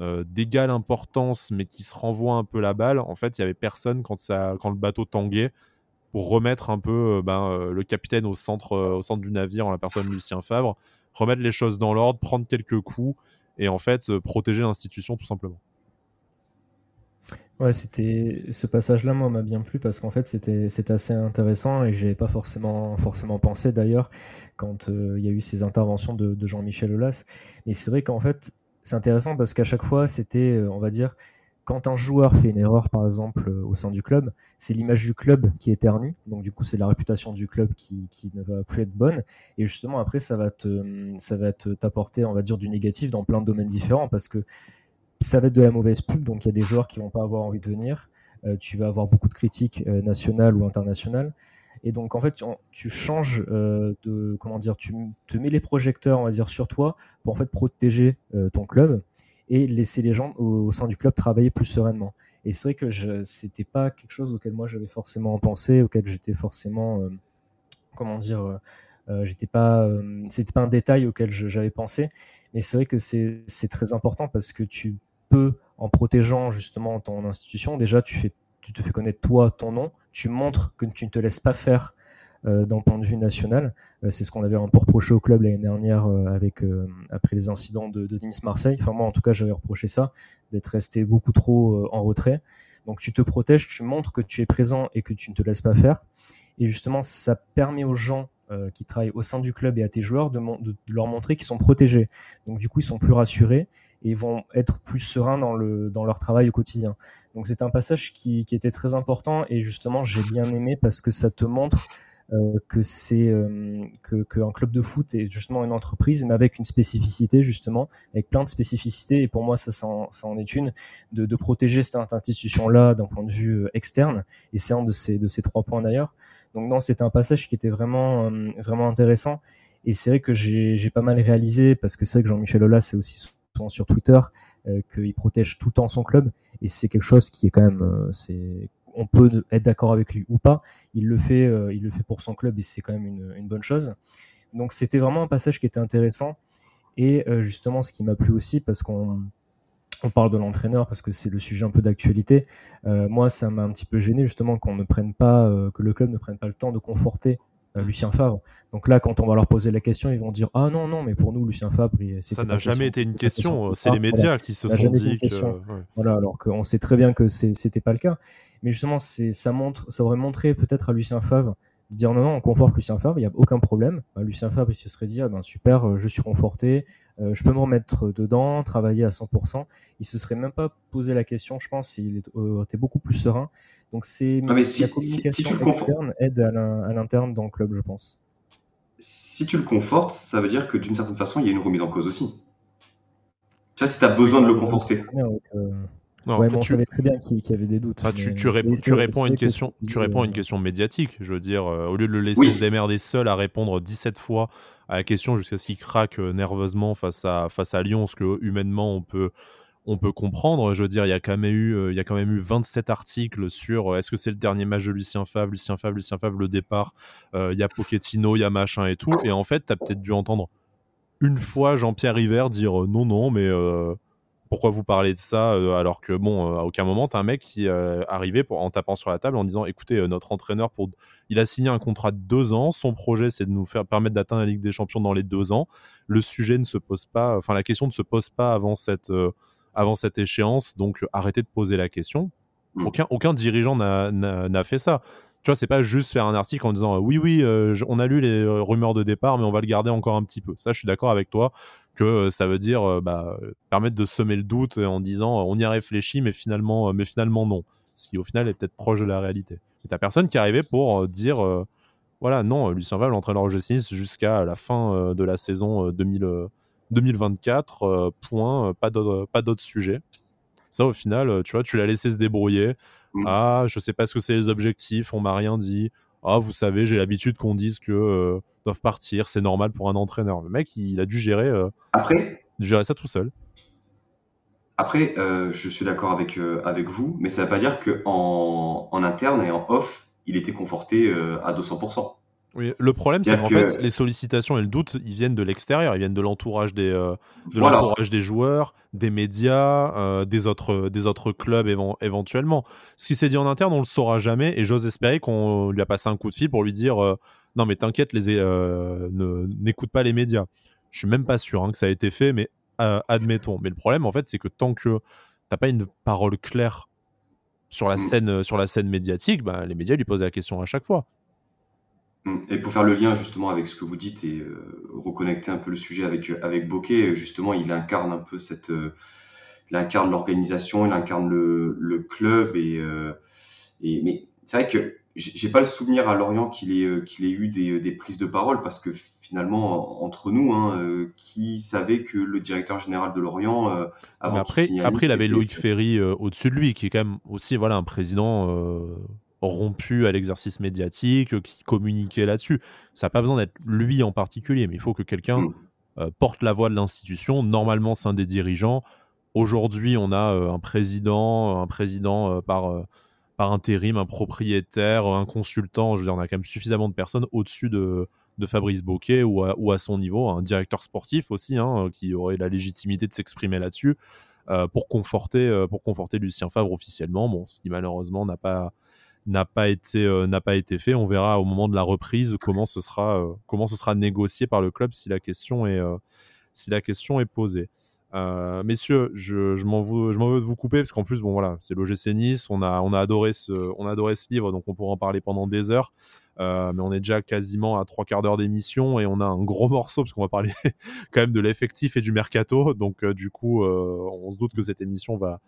euh, d'égale importance, mais qui se renvoient un peu la balle, en fait, il y avait personne quand, ça, quand le bateau tanguait pour remettre un peu ben, le capitaine au centre, au centre du navire en la personne de Lucien Favre remettre les choses dans l'ordre, prendre quelques coups et en fait euh, protéger l'institution tout simplement. Ouais, c'était ce passage-là, moi, m'a bien plu parce qu'en fait, c'était assez intéressant et j'ai pas forcément forcément pensé d'ailleurs quand euh, il y a eu ces interventions de, Jean-Michel Aulas. Mais c'est vrai qu'en fait, c'est intéressant parce qu'à chaque fois, c'était, euh, on va dire, quand un joueur fait une erreur, par exemple, euh, au sein du club, c'est l'image du club qui est ternie. Donc, du coup, c'est la réputation du club qui, ne va plus être bonne. Et justement, après, ça va ça va t'apporter, on va dire, du négatif dans plein de domaines différents parce que ça va être de la mauvaise pub. Donc, il y a des joueurs qui vont pas avoir envie de venir. Euh, tu vas avoir beaucoup de critiques euh, nationales ou internationales. Et donc, en fait, tu, changes de, comment dire, tu te mets les projecteurs, on va dire, sur toi pour en fait protéger ton club et laisser les gens au, sein du club travailler plus sereinement. Et c'est vrai que ce n'était pas quelque chose auquel moi j'avais forcément pensé, auquel j'étais forcément, euh, comment dire, euh, euh j'étais pas, euh, c'était pas un détail auquel j'avais pensé, mais c'est vrai que c'est très important parce que tu en protégeant justement ton institution, déjà tu fais, tu te fais connaître toi, ton nom, tu montres que tu ne te laisses pas faire euh, d'un point de vue national. Euh, c'est ce qu'on avait un peu reproché au club l'année dernière euh, avec, après les incidents de, de Nice-Marseille. Enfin, moi, en tout cas, j'avais reproché ça, d'être resté beaucoup trop en retrait. Donc, tu te protèges, tu montres que tu es présent et que tu ne te laisses pas faire. Et justement, ça permet aux gens qui travaillent au sein du club et à tes joueurs de, de, leur montrer qu'ils sont protégés. Donc du coup, ils sont plus rassurés et vont être plus sereins dans, le, dans leur travail au quotidien. Donc c'est un passage qui, qui, était très important et justement, j'ai bien aimé parce que ça te montre que c'est que qu'un club de foot est justement une entreprise, mais avec une spécificité justement, avec plein de spécificités. Et pour moi, ça, ça en, est une de, protéger cette institution-là d'un point de vue externe. Et c'est un de ces de ces trois points d'ailleurs. Donc non, c'était un passage qui était vraiment vraiment intéressant. Et c'est vrai que j'ai pas mal réalisé parce que c'est vrai que Jean-Michel Aulas c'est aussi sur Twitter euh, qu'il protège tout le temps son club. Et c'est quelque chose qui est quand même euh, on peut être d'accord avec lui ou pas. Il le fait euh, il le fait pour son club et c'est quand même une, bonne chose. Donc c'était vraiment un passage qui était intéressant. Et justement ce qui m'a plu aussi parce qu'on on parle de l'entraîneur parce que c'est le sujet un peu d'actualité. moi, ça m'a un petit peu gêné justement qu'on ne prenne pas, que le club ne prenne pas le temps de conforter euh, Lucien Favre. Donc là, quand on va leur poser la question, ils vont dire Ah non, non, mais pour nous, Lucien Favre, c'est. Ça n'a jamais été une question, c'est les médias qui se sont dit que. Voilà, alors qu'on sait très bien que c'était pas le cas. Mais justement, ça, montre, ça aurait montré peut-être à Lucien Favre de dire non, non, on conforte Lucien Favre, il n'y a aucun problème. Bah, Lucien Favre, il se serait dit ah ben super, euh, je suis conforté, euh, je peux me remettre dedans, travailler à 100%. Il se serait même pas posé la question, je pense, il était beaucoup plus serein. Donc c'est ah, la communication externe aide à l'interne dans le club, je pense. Si tu le confortes, ça veut dire que d'une certaine façon, il y a une remise en cause aussi. Tu vois, si tu as besoin de le conforter. Non, ouais, on savait très bien qu'il y avait des doutes. tu, tu, réponds, tu réponds à une question, tu réponds à une question médiatique. Je veux dire, euh, au lieu de le laisser se démerder seul à répondre 17 fois à la question jusqu'à ce qu'il craque euh, nerveusement face à, face à Lyon, ce que humainement on peut, on peut comprendre. Je veux dire, il y a quand même eu, euh, il y a quand même eu 27 articles sur euh, est-ce que c'est le dernier match de Lucien Favre, Lucien Favre, Lucien Favre, le départ. Euh, il y a Pochettino, il y a machin et tout. Et en fait, tu as peut-être dû entendre une fois Jean-Pierre River dire non, non, mais pourquoi vous parlez de ça alors que bon, à aucun moment tu as un mec qui est arrivé pour, en tapant sur la table en disant écoutez, notre entraîneur pour, il a signé un contrat de deux ans. Son projet, c'est de nous faire permettre d'atteindre la Ligue des Champions dans les deux ans. Le sujet ne se pose pas, enfin la question ne se pose pas avant cette avant cette échéance. Donc arrêtez de poser la question. Mm. Aucun, aucun dirigeant n'a fait ça. Tu vois, c'est pas juste faire un article en disant oui, oui, euh, on a lu les euh, rumeurs de départ, mais on va le garder encore un petit peu. Ça, je suis d'accord avec toi que euh, ça veut dire bah, permettre de semer le doute en disant on y a réfléchi, mais finalement, mais finalement non. Ce qui au final est peut-être proche de la réalité. Et t'as personne qui est arrivé pour dire voilà, non, Lucien Valls, l'entraîneur G6 jusqu'à la fin de la saison 2000. 2024, euh, point, euh, pas d'autres sujets. Ça, au final, euh, tu vois, tu l'as laissé se débrouiller. Mm. Ah, je sais pas ce que c'est les objectifs, on m'a rien dit. Ah, vous savez, j'ai l'habitude qu'on dise que doivent partir, c'est normal pour un entraîneur. Le mec, il, a dû gérer, Après, gérer ça tout seul. Après, je suis d'accord avec, avec vous, mais ça ne veut pas dire qu'en en interne et en off, il était conforté à 200%. Oui, le problème, c'est qu'en fait, les sollicitations et le doute, ils viennent de l'extérieur, ils viennent de l'entourage des, euh, de des joueurs, des médias, euh, des, autres, des autres clubs éventuellement. Ce qui s'est dit en interne, on le saura jamais, et j'ose espérer qu'on lui a passé un coup de fil pour lui dire euh, non, mais t'inquiète, les n'écoute pas les médias. Je suis même pas sûr hein, que ça a été fait, mais admettons. Mais le problème, en fait, c'est que tant que t'as pas une parole claire sur la mm. scène, sur la scène médiatique, bah, les médias lui posaient la question à chaque fois. Mm. Et pour faire le lien justement avec ce que vous dites et euh, reconnecter un peu le sujet avec, euh, avec Bokeh, justement, il incarne un peu cette. Euh, il incarne l'organisation, il incarne le, le club. Et, et mais c'est vrai que j'ai pas le souvenir à Lorient qu'il ait, qu'il ait eu des, des, prises de parole parce que finalement, entre nous, hein, qui savait que le directeur général de Lorient. avant après, après, il avait Loïc Ferry au-dessus de lui, qui est quand même aussi voilà, un président rompu à l'exercice médiatique, qui communiquait là-dessus. Ça n'a pas besoin d'être lui en particulier, mais il faut que quelqu'un mm. euh, porte la voix de l'institution. Normalement, c'est un des dirigeants. Aujourd'hui, on a euh, un président, un président euh, par, par intérim, un propriétaire, un consultant. Je veux dire, on a quand même suffisamment de personnes au-dessus de, de Fabrice Boquet ou à, ou à, son niveau, un directeur sportif aussi, hein, qui aurait la légitimité de s'exprimer là-dessus. pour conforter pour conforter Lucien Favre officiellement bon ce qui malheureusement n'a pas n'a pas été euh, n'a pas été fait. On verra au moment de la reprise comment ce sera euh, comment ce sera négocié par le club si la question est euh, si la question est posée. messieurs, je, je m'en veux, je veux de vous couper parce qu'en plus, bon voilà, c'est l'OGC Nice. On a, on a adoré ce, on a adoré ce livre, donc on pourra en parler pendant des heures. mais on est déjà quasiment à trois quarts d'heure d'émission et on a un gros morceau parce qu'on va parler quand même de l'effectif et du mercato. Donc du coup, on se doute que cette émission va,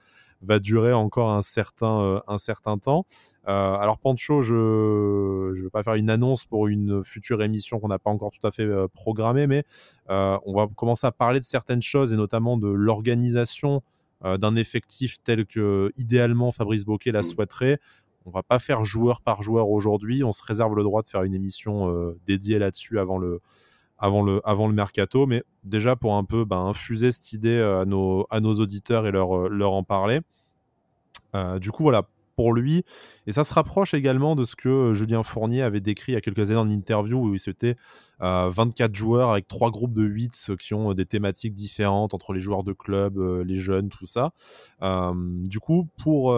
va durer encore un certain, un certain temps. alors Pancho, je ne vais pas faire une annonce pour une future émission qu'on n'a pas encore tout à fait programmée, mais on va commencer à parler de certaines choses et notamment de l'organisation d'un effectif tel que idéalement Fabrice Boquet la souhaiterait. On va pas faire joueur par joueur aujourd'hui. On se réserve le droit de faire une émission dédiée là-dessus avant le, avant le, avant le mercato, mais déjà pour un peu ben, infuser cette idée à nos, à nos auditeurs et leur, leur en parler. du coup, voilà, pour lui, et ça se rapproche également de ce que Julien Fournier avait décrit il y a quelques années en interview, où c'était 24 joueurs avec trois groupes de 8 qui ont des thématiques différentes entre les joueurs de club, les jeunes, tout ça. du coup, pour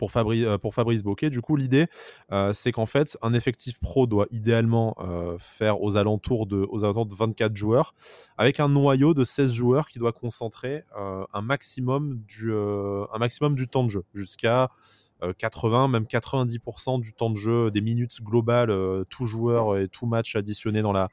pour, euh, pour Fabrice Boquet. Du coup, l'idée, euh, c'est qu'en fait, un effectif pro doit idéalement euh, faire aux alentours, de, aux alentours de 24 joueurs, avec un noyau de 16 joueurs qui doit concentrer un, maximum du, temps de jeu, jusqu'à 80, même 90% du temps de jeu, des minutes globales, tout joueur et tout match additionné dans la,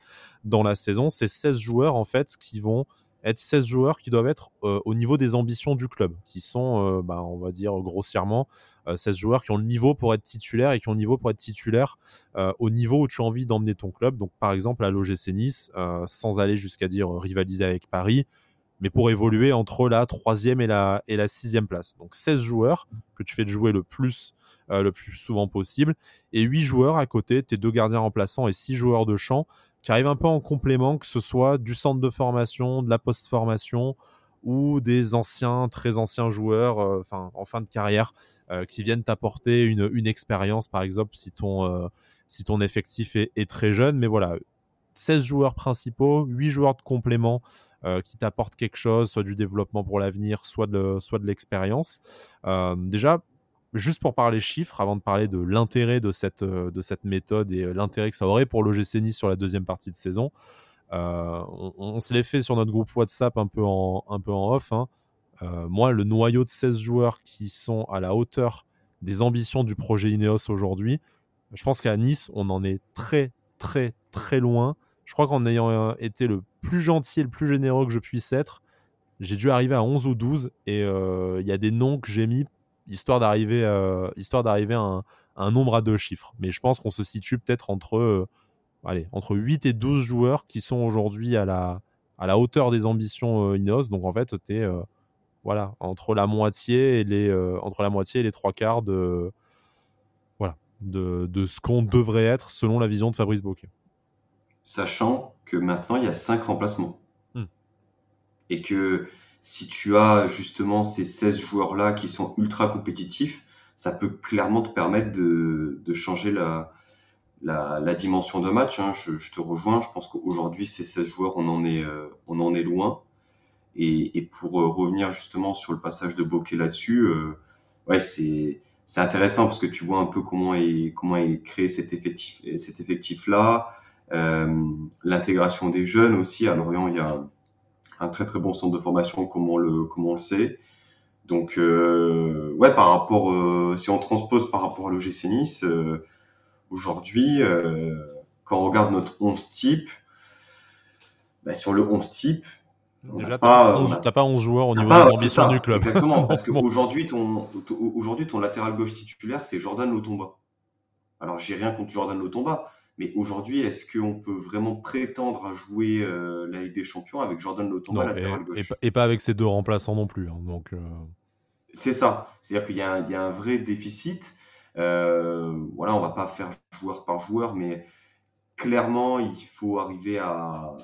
dans la saison. C'est 16 joueurs, en fait, qui vont être 16 joueurs qui doivent être au niveau des ambitions du club, qui sont, bah, on va dire grossièrement, 16 euh, joueurs qui ont le niveau pour être titulaire et qui ont le niveau pour être titulaire euh, au niveau où tu as envie d'emmener ton club. Donc, par exemple, à l'OGC Nice, euh, sans aller jusqu'à dire rivaliser avec Paris, mais pour évoluer entre la troisième et la, et la sixième place. Donc 16 joueurs que tu fais de jouer le plus, le plus souvent possible, et 8 joueurs à côté, tes deux gardiens remplaçants et 6 joueurs de champ qui arrivent un peu en complément, que ce soit du centre de formation, de la post-formation, ou des anciens, très anciens joueurs, euh, en fin de carrière, euh, qui viennent t'apporter une, expérience, par exemple, si ton, euh, si ton effectif est, très jeune. Mais voilà, 16 joueurs principaux, 8 joueurs de complément qui t'apportent quelque chose, soit du développement pour l'avenir, soit de, soit de l'expérience. déjà, juste pour parler chiffres, avant de parler de l'intérêt de cette, de cette méthode et l'intérêt que ça aurait pour l'OGC Nice sur la deuxième partie de saison, euh, on, se l'est fait sur notre groupe WhatsApp un peu en, un peu en off. Hein. Euh, moi, le noyau de 16 joueurs qui sont à la hauteur des ambitions du projet Ineos aujourd'hui, je pense qu'à Nice, on en est très, très, très loin. Je crois qu'en ayant euh, été le plus gentil et le plus généreux que je puisse être, j'ai dû arriver à 11 ou 12 et il y a des noms que j'ai mis histoire d'arriver histoire d'arriver à, un nombre à deux chiffres. Mais je pense qu'on se situe peut-être entre allez, entre 8 et 12 joueurs qui sont aujourd'hui à la, à la hauteur des ambitions euh, Ineos. Donc en fait, tu es euh, voilà, entre la moitié et les, euh, entre la moitié et les trois quarts de, voilà, de, de ce qu'on devrait être selon la vision de Fabrice Bocquet. Sachant que maintenant, il y a 5 remplacements. Hmm. Et que si tu as justement ces 16 joueurs-là qui sont ultra compétitifs, ça peut clairement te permettre de, de changer la, la, dimension de match. Hein, je, te rejoins. Je pense qu'aujourd'hui, ces 16 joueurs, on en est, euh, on en est loin. Et, pour euh, revenir justement sur le passage de Bokeh là-dessus, euh, ouais, c'est c'est intéressant parce que tu vois un peu comment est comment est créé cet effectif cet effectif là. L'intégration des jeunes aussi. À Lorient, il y a un très très bon centre de formation, comme on le comme le sait. Donc ouais, par rapport si on transpose par rapport à l'OGC Nice Aujourd'hui, euh, quand on regarde notre 11 type, bah, sur le 11 type, Déjà, pas, pas 11 joueurs au niveau des ambitions du club. Exactement, parce qu'aujourd'hui, ton, aujourd'hui, ton latéral gauche titulaire, c'est Jordan Lotomba. Alors, j'ai rien contre Jordan Lotomba, mais aujourd'hui, est-ce qu'on peut vraiment prétendre à jouer euh, la Ligue des Champions avec Jordan Lotomba latéral gauche? et, pas avec ses deux remplaçants non plus. Hein, donc, euh. C'est ça. C'est-à-dire qu'il y, y, a un vrai déficit. Euh, voilà, on va pas faire joueur par joueur, mais clairement, il faut arriver à,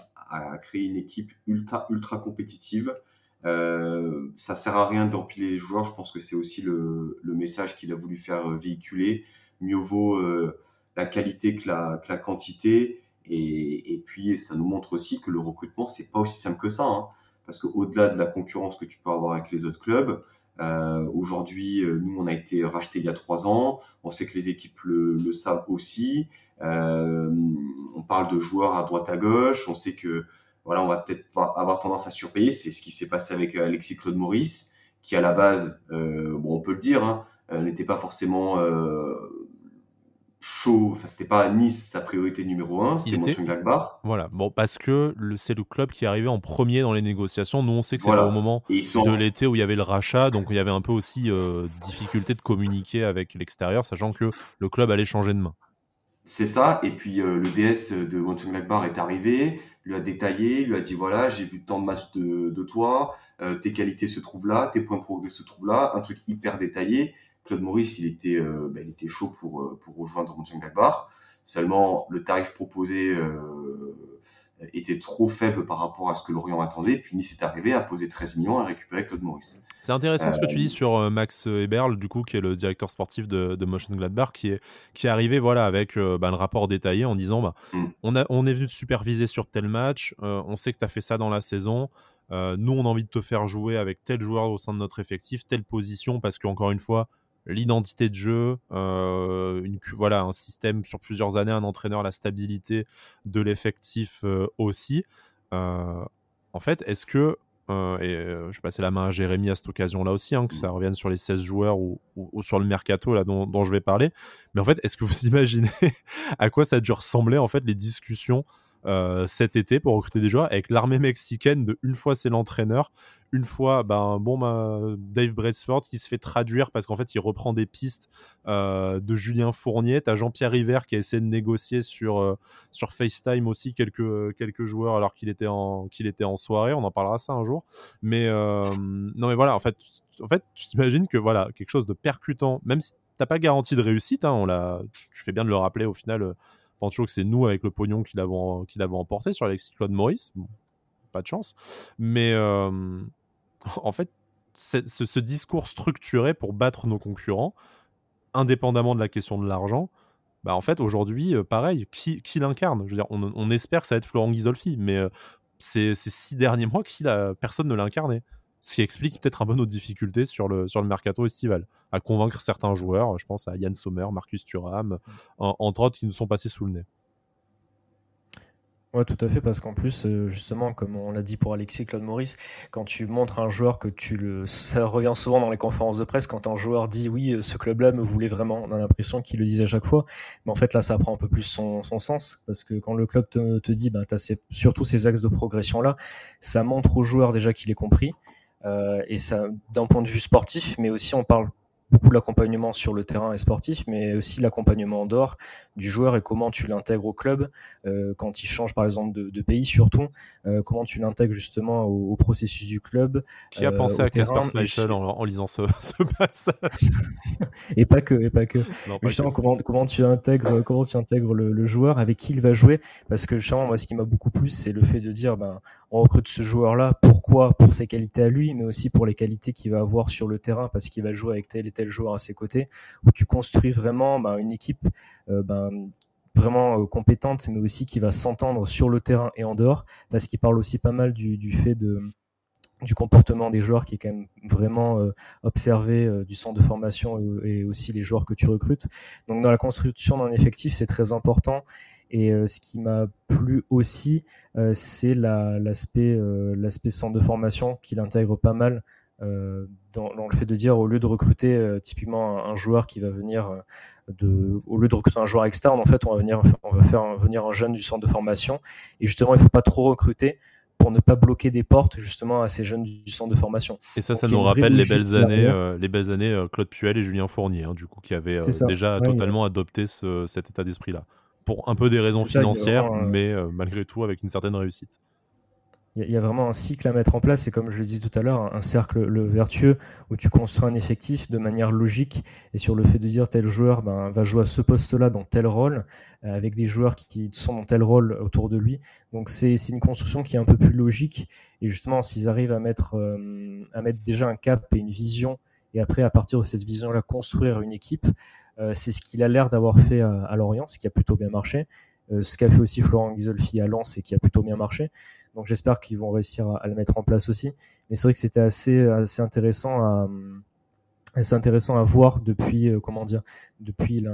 créer une équipe ultra, ultra compétitive. Euh, ça sert à rien d'empiler les joueurs. Je pense que c'est aussi le, message qu'il a voulu faire véhiculer. Mieux vaut euh, la qualité que la, quantité. Et, puis, ça nous montre aussi que le recrutement, c'est pas aussi simple que ça. Hein. parce qu'au-delà de la concurrence que tu peux avoir avec les autres clubs, euh, Aujourd'hui, euh, nous, on a été racheté il y a trois ans. On sait que les équipes le, le savent aussi. Euh, on parle de joueurs à droite à gauche. On sait que voilà, on va peut-être avoir tendance à surpayer. C'est ce qui s'est passé avec euh, Alexis Claude Maurice, qui à la base, euh, bon, on peut le dire, hein, n'était pas forcément chaud. Enfin, c'était pas Nice sa priorité numéro un, c'était Mönchengladbach. Voilà, bon, parce que c'est le club qui est arrivé en premier dans les négociations. Nous, on sait que c'était au moment de l'été où il y avait le rachat, donc il y avait un peu aussi euh, difficulté de communiquer avec l'extérieur, sachant que le club allait changer de main. C'est ça, et puis euh, le DS de Mönchengladbach est arrivé, lui a détaillé, lui a dit voilà, j'ai vu tant de matchs de, toi, euh, tes qualités se trouvent là, tes points de progrès se trouvent là, un truc hyper détaillé. Claude Maurice, il était, euh, ben, il était chaud pour, euh, pour rejoindre Mönchengladbach. Seulement, le tarif proposé euh, était trop faible par rapport à ce que Lorient attendait. Puis Nice est arrivé à poser 13 millions à récupérer Claude Maurice. C'est intéressant ce que tu dis sur Max Eberl, du coup, qui est le directeur sportif de, de Mönchengladbach, qui est, qui est arrivé voilà, avec bah, le rapport détaillé en disant bah, mm. on, a, on est venu te superviser sur tel match, on sait que tu as fait ça dans la saison. nous, on a envie de te faire jouer avec tel joueur au sein de notre effectif, telle position, parce qu'encore une fois, l'identité de jeu, euh, une, voilà, un système sur plusieurs années, un entraîneur, la stabilité de l'effectif euh, aussi. Euh, en fait, est-ce que, et je vais passer la main à Jérémy à cette occasion-là aussi, hein, que ça revienne sur les 16 joueurs ou, sur le mercato là, dont, dont, je vais parler, mais en fait, est-ce que vous imaginez à quoi ça a dû ressembler en fait les discussions cet été pour recruter des joueurs avec l'armée mexicaine de une fois c'est l'entraîneur, une fois, ben, bon, ben, Dave Bradsford qui se fait traduire parce qu'en fait, il reprend des pistes euh, de Julien Fournier. T'as Jean-Pierre River qui a essayé de négocier sur, euh, sur FaceTime aussi quelques, quelques joueurs alors qu'il était, en, qu'il était en soirée. On en parlera ça un jour. Mais euh, non, mais voilà, en fait, en fait tu t'imagines que voilà, quelque chose de percutant, même si t'as pas garantie de réussite, hein, on l'a, tu fais bien de le rappeler au final. Pense toujours que c'est nous avec le pognon qui l'avons, emporté sur Alexis Claude Maurice. pas de chance. Mais en fait, ce, discours structuré pour battre nos concurrents, indépendamment de la question de l'argent, bah en fait, aujourd'hui, euh, pareil, qui, l'incarne? Je veux dire, on, espère que ça va être Florent Ghisolfi, mais euh, ces, six derniers mois, qui la, personne ne l'a incarné. Ce qui explique peut-être un peu nos difficultés sur le, sur le mercato estival, à convaincre certains joueurs, je pense à Yann Sommer, Marcus Thuram, entre autres, qui nous sont passés sous le nez. Ouais, tout à fait, parce qu'en plus, euh, justement, comme on l'a dit pour Alexis Claude Maurice, quand tu montres un joueur que tu le. Ça revient souvent dans les conférences de presse, quand un joueur dit oui, euh, ce club-là me voulait vraiment, on a l'impression qu'il le disait à chaque fois. Mais en fait, là, ça prend un peu plus son, sens, parce que quand le club te, dit, ben, tu as surtout ces axes de progression-là, ça montre au joueur déjà qu'il est compris. Euh, et ça, d'un point de vue sportif, mais aussi on parle beaucoup l'accompagnement sur le terrain et sportif, mais aussi l'accompagnement en dehors du joueur et comment tu l'intègres au club euh, quand il change par exemple de, pays surtout, euh, comment tu l'intègres justement au, processus du club. Qui a euh, pensé à Casper Schmeichel en, lisant ce, passage? Et pas que, et pas que. justement, comment, comment tu intègres, comment tu intègres le, joueur avec qui il va jouer, parce que justement moi ce qui m'a beaucoup plu c'est le fait de dire ben on recrute ce joueur-là, pourquoi? Pour ses qualités à lui, mais aussi pour les qualités qu'il va avoir sur le terrain, parce qu'il va jouer avec tel et tel joueur à ses côtés, où tu construis vraiment bah, une équipe euh, bah, vraiment euh, compétente, mais aussi qui va s'entendre sur le terrain et en dehors, parce qu'il parle aussi pas mal du, fait du comportement des joueurs qui est quand même vraiment euh, observé du centre de formation et, aussi les joueurs que tu recrutes. Donc dans la construction d'un effectif, c'est très important et ce qui m'a plu aussi, c'est l'aspect euh, l'aspect centre de formation qu'il intègre pas mal dans, le fait de dire au lieu de recruter typiquement un, joueur qui va venir de, au lieu de recruter un joueur externe, en fait, on va venir, on va faire venir un jeune du centre de formation. Et justement, il ne faut pas trop recruter pour ne pas bloquer des portes justement à ces jeunes du centre de formation. Et ça, ça nous rappelle les belles années, les belles années Claude Puel et Julien Fournier, hein, du coup, qui avaient déjà totalement adopté cet état d'esprit-là pour un peu des raisons financières, mais euh, malgré tout avec une certaine réussite. Il y, a vraiment un cycle à mettre en place, et comme je le disais tout à l'heure, un cercle le vertueux où tu construis un effectif de manière logique et sur le fait de dire tel joueur ben, va jouer à ce poste-là dans tel rôle, euh, avec des joueurs qui, sont dans tel rôle autour de lui. Donc c'est une construction qui est un peu plus logique, et justement s'ils arrivent à mettre, euh, à mettre déjà un cap et une vision, et après à partir de cette vision-là construire une équipe, euh, c'est ce qu'il a l'air d'avoir fait à, Lorient, ce qui a plutôt bien marché. Euh, ce qu'a fait aussi Florent Ghisolfi à Lens et qui a plutôt bien marché. Donc j'espère qu'ils vont réussir à, le mettre en place aussi. Mais c'est vrai que c'était assez, assez intéressant à, intéressant à voir depuis euh, comment dire depuis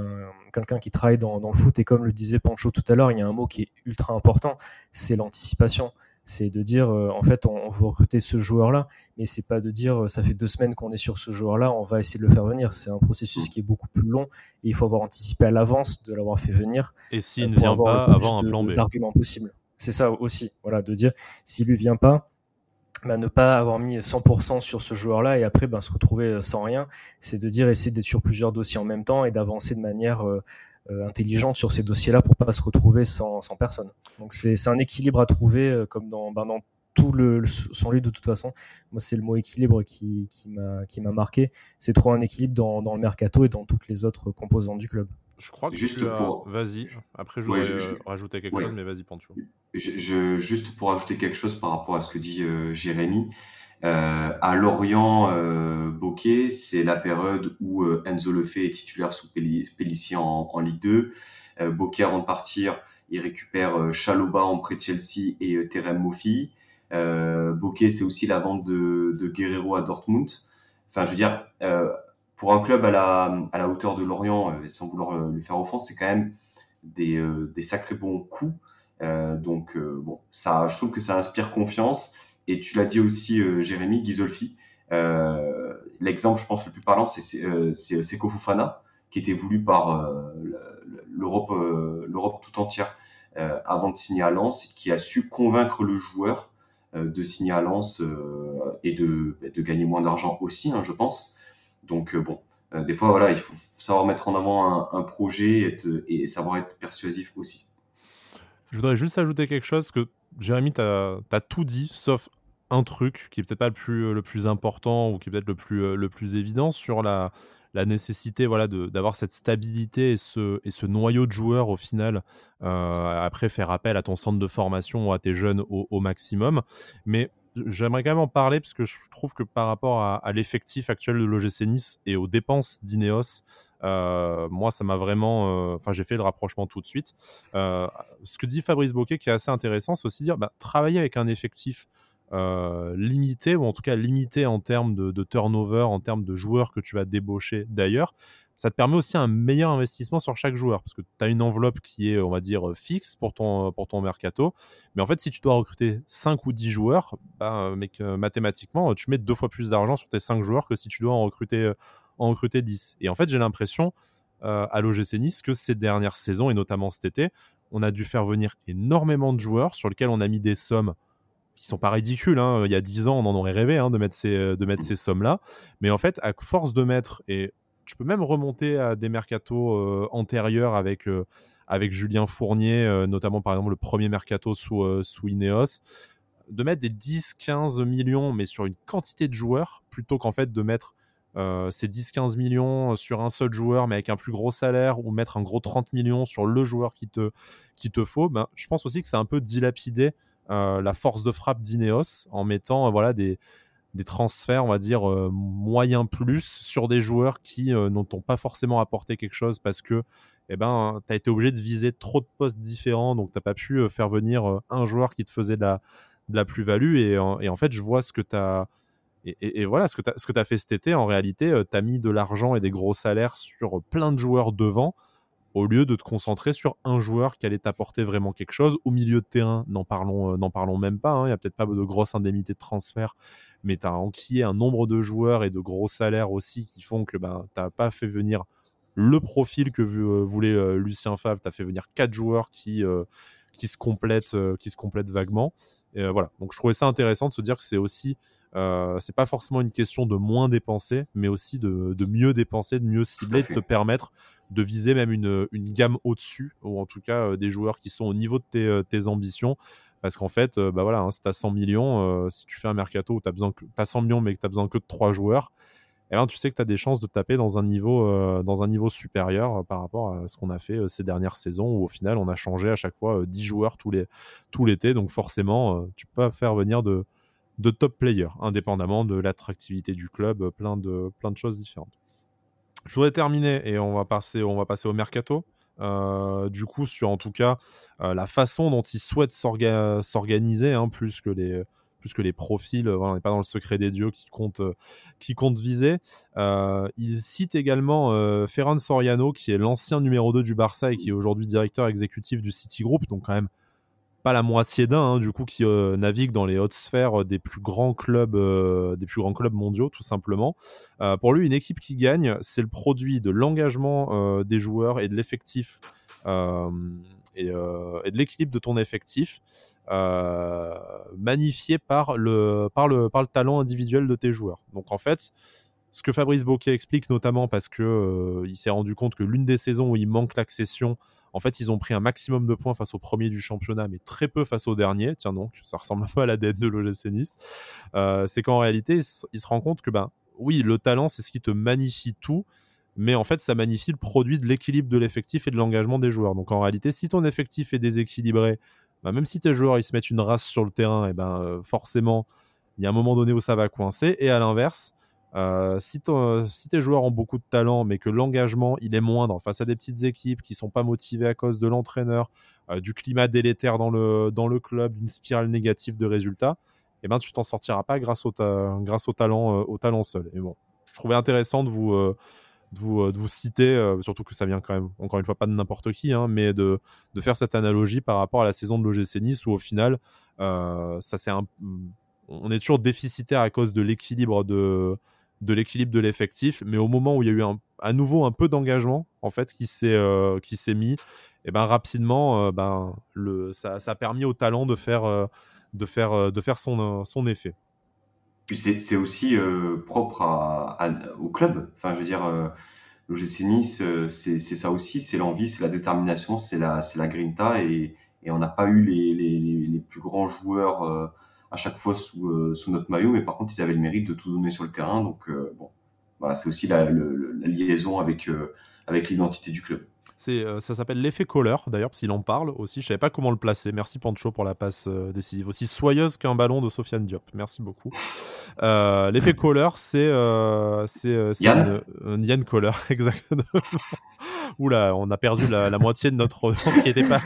quelqu'un qui travaille dans, dans, le foot et comme le disait Pancho tout à l'heure il y a un mot qui est ultra important c'est l'anticipation C'est de dire, en fait, on, veut recruter ce joueur-là, mais c'est pas de dire, ça fait deux semaines qu'on est sur ce joueur-là, on va essayer de le faire venir. C'est un processus qui est beaucoup plus long et il faut avoir anticipé à l'avance de l'avoir fait venir. Et s'il ne vient pas, avoir un plan B. D'arguments possibles. C'est ça aussi, voilà, de dire, s'il lui vient pas, bah, ne pas avoir mis 100% sur ce joueur-là et après bah, se retrouver euh, sans rien, c'est de dire essayer d'être sur plusieurs dossiers en même temps et d'avancer de manière euh, euh, intelligente sur ces dossiers-là pour pas se retrouver sans, sans personne. Donc c'est un équilibre à trouver comme dans, bah, dans tout le, son livre de toute façon. Moi c'est le mot équilibre qui, qui m'a marqué. C'est trop un équilibre dans, dans le mercato et dans toutes les autres composantes du club. Je crois que juste pour... Vas-y. Après, je voudrais rajouter quelque chose, mais vas-y, Pancho. Je, juste pour ajouter quelque chose par rapport à ce que dit euh, Jérémy. Euh, à Lorient, euh, Bokeh, c'est la période où euh, Enzo Lefebvre est titulaire sous Pellissier en, Ligue 2. Euh, Bokeh, avant de partir, il récupère Chaloba en prêt de Chelsea et Terem Moffi. Bokeh, c'est aussi la vente de, de, Guerrero à Dortmund. Enfin, je veux dire, pour un club à la, à la hauteur de Lorient, sans vouloir lui faire offense, c'est quand même des, des sacrés bons coups. Euh, donc euh, bon, ça, je trouve que ça inspire confiance. Et tu l'as dit aussi, euh, Jérémy, Ghisolfi. L'exemple, je pense, le plus parlant, c'est Seko Fofana, qui était voulu par l'Europe l'Europe tout entière avant de signer à Lens, qui a su convaincre le joueur de signer à Lens et de, de gagner moins d'argent aussi, hein, je pense. Donc bon, des fois, voilà, il faut savoir mettre en avant un, projet et, et, savoir être persuasif aussi. Je voudrais juste ajouter quelque chose que Jérémy, tu as, tout dit, sauf un truc qui est peut-être pas le plus, le plus important ou qui est peut-être le plus, le plus évident sur la, la nécessité voilà, d'avoir cette stabilité et ce, et ce noyau de joueurs au final, euh, après faire appel à ton centre de formation ou à tes jeunes au, maximum. Mais j'aimerais quand même en parler parce que je trouve que par rapport à, l'effectif actuel de l'OGC Nice et aux dépenses d'Ineos, euh, moi, ça m'a vraiment. Euh, enfin, j'ai fait le rapprochement tout de suite. Euh, ce que dit Fabrice Boquet, qui est assez intéressant, c'est aussi dire bah, travailler avec un effectif limité, ou en tout cas limité en termes de, turnover, en termes de joueurs que tu vas débaucher d'ailleurs ça te permet aussi un meilleur investissement sur chaque joueur parce que tu as une enveloppe qui est, on va dire, fixe pour ton, pour ton mercato. Mais en fait, si tu dois recruter 5 ou 10 joueurs, bah, mathématiquement, tu mets deux fois plus d'argent sur tes 5 joueurs que si tu dois en recruter en recruter 10. Et en fait, j'ai l'impression euh, à l'OGC Nice que ces dernières saisons, et notamment cet été, on a dû faire venir énormément de joueurs sur lesquels on a mis des sommes qui sont pas ridicules. Hein. Il y a 10 ans, on en aurait rêvé hein, de mettre ces, de mettre ces sommes-là. Mais en fait, à force de mettre, et tu peux même remonter à des mercatos euh, antérieurs avec, euh, avec Julien Fournier, notamment par exemple le premier mercato sous, sous Ineos, de mettre des 10-15 millions, mais sur une quantité de joueurs, plutôt qu'en fait de mettre euh, ces 10-15 millions sur un seul joueur, mais avec un plus gros salaire, ou mettre un gros 30 millions sur le joueur qui te, qui te faut, ben, je pense aussi que c'est un peu dilapidé euh, la force de frappe d'Ineos en mettant euh, voilà, des, transferts, on va dire, moyens plus sur des joueurs qui n'ont pas forcément apporté quelque chose parce que eh ben, tu as été obligé de viser trop de postes différents, donc tu pas pu faire venir un joueur qui te faisait de la, plus-value. Et, en fait, je vois ce que tu as et, voilà, ce que as, fait cet été, en réalité, euh, tu as mis de l'argent et des gros salaires sur plein de joueurs devant, au lieu de te concentrer sur un joueur qui allait t'apporter vraiment quelque chose. Au milieu de terrain, n'en parlons, euh, parlons même pas, hein, il n'y a peut-être pas de grosses indemnités de transfert, mais tu as enquillé un nombre de joueurs et de gros salaires aussi qui font que ben, tu n'as pas fait venir le profil que euh, voulait Lucien Favre, tu as fait venir quatre joueurs qui, qui, se complètent, qui se complètent vaguement. Et, voilà, donc je trouvais ça intéressant de se dire que c'est aussi euh, c'est pas forcément une question de moins dépenser, mais aussi de, mieux dépenser, de mieux cibler, de te permettre de viser même une, gamme au-dessus, ou en tout cas euh, des joueurs qui sont au niveau de tes, euh, ambitions. Parce qu'en fait, bah voilà, hein, si tu as 100 millions, si tu fais un mercato où tu as, 100 millions mais que tu as besoin que de 3 joueurs, eh ben, tu sais que tu as des chances de taper dans un niveau, dans un niveau supérieur par rapport à ce qu'on a fait ces dernières saisons où au final on a changé à chaque fois 10 joueurs tous l'été. Les, donc forcément, tu peux faire venir de, de top players, indépendamment de l'attractivité du club, euh, plein de, plein de choses différentes. Je voudrais terminer et on va passer, on va passer au mercato. Euh, du coup, sur en tout cas euh, la façon dont ils souhaitent s'organiser, hein, plus que les plus que les profils, on n'est pas dans le secret des dieux qui compte, compte viser. il cite également Ferran Soriano, qui est l'ancien numéro 2 du Barça et qui est aujourd'hui directeur exécutif du City Group, donc quand même pas la moitié d'un, hein, du coup, qui navigue dans les hautes sphères des plus grands clubs, des plus grands clubs mondiaux, tout simplement. pour lui, une équipe qui gagne, c'est le produit de l'engagement des joueurs et de l'effectif et, de l'équilibre de ton effectif, magnifié par le, par, le, par le talent individuel de tes joueurs. Donc en fait, ce que Fabrice Boquet explique notamment parce que il s'est rendu compte que l'une des saisons où il manque l'accession, en fait, ils ont pris un maximum de points face au premier du championnat, mais très peu face au dernier. Tiens donc, ça ressemble un peu à la dette de l'OGC Nice. c'est qu'en réalité, il se, rend compte que ben oui, le talent, c'est ce qui te magnifie tout, mais en fait, ça magnifie le produit de l'équilibre de l'effectif et de l'engagement des joueurs. Donc en réalité, si ton effectif est déséquilibré, ben, même si tes joueurs ils se mettent une race sur le terrain, et ben forcément, il y a un moment donné où ça va coincer. Et à l'inverse, euh, si, si, tes joueurs ont beaucoup de talent, mais que l'engagement il est moindre face à des petites équipes qui sont pas motivées à cause de l'entraîneur, euh, du climat délétère dans le, dans le club, d'une spirale négative de résultats, et eh ben tu t'en sortiras pas grâce au, grâce au talent, euh, au talent seul. Et bon, je trouvais intéressant de vous, de vous, de vous citer, surtout que ça vient quand même, encore une fois, pas de n'importe qui, hein, mais de, de, faire cette analogie par rapport à la saison de l'OGC Nice où au final, ça c'est un, on est toujours déficitaire à cause de l'équilibre de de l'équilibre de l'effectif, mais au moment où il y a eu un, à nouveau un peu d'engagement en fait qui s'est euh, qui s'est mis, et eh ben rapidement, euh, ben le ça, ça, a permis au talent de faire euh, de faire de faire son son effet. C'est aussi propre à, au club. Enfin, je veux dire, le GC Nice, c'est ça aussi, c'est l'envie, c'est la détermination, c'est la la grinta et, on n'a pas eu les, plus grands joueurs à chaque fois sous, euh, notre maillot, mais par contre, ils avaient le mérite de tout donner sur le terrain. Donc, euh, bon, c'est aussi la, liaison euh, avec l'identité du club. C'est, ça s'appelle l'effet Kohler, d'ailleurs, qu'il en parle aussi. Je savais pas comment le placer. Merci Pancho pour la passe décisive. Aussi soyeuse qu'un ballon de Sofiane Diop. Merci beaucoup. l'effet Kohler, c'est, c'est, Yann, Yann Kohler, exactement. Oula, on a perdu la, moitié de notre audience qui n'était pas,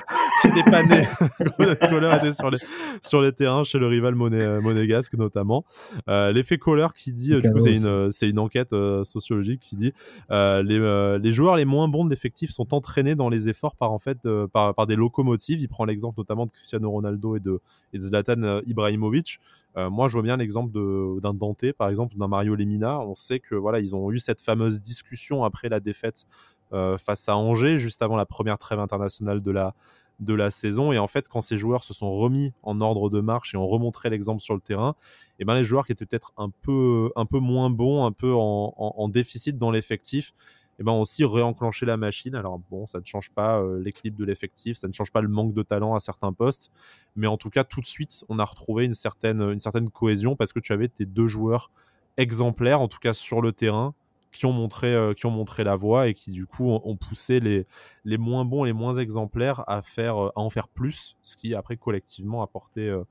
qui était. Kohler sur les, sur les terrains chez le rival moné, monégasque notamment. Euh, L'effet Kohler qui dit, euh, du coup, c'est une, c'est une enquête euh, sociologique qui dit euh, les, euh, les joueurs les moins bons de l'effectif sont entraînés dans les efforts par en fait par, par des locomotives. Il prend l'exemple notamment de Cristiano Ronaldo et de, et de Zlatan Ibrahimovic. Euh, moi, je vois bien l'exemple d'un Dante, par exemple, d'un Mario Lemina. On sait que voilà, ils ont eu cette fameuse discussion après la défaite euh, face à Angers, juste avant la première trêve internationale de la, de la saison. Et en fait, quand ces joueurs se sont remis en ordre de marche et ont remontré l'exemple sur le terrain, et eh ben les joueurs qui étaient peut-être un peu, un peu moins bons, un peu en, déficit dans l'effectif, et eh ben aussi réenclencher la machine. Alors bon, ça ne change pas euh, l'équilibre de l'effectif, ça ne change pas le manque de talent à certains postes, mais en tout cas tout de suite, on a retrouvé une certaine, une certaine cohésion parce que tu avais tes deux joueurs exemplaires, en tout cas sur le terrain, qui ont montré, euh, qui ont montré la voie et qui du coup ont, poussé les, les moins bons, les moins exemplaires à, faire, euh, à en faire plus, ce qui après collectivement a porté, euh,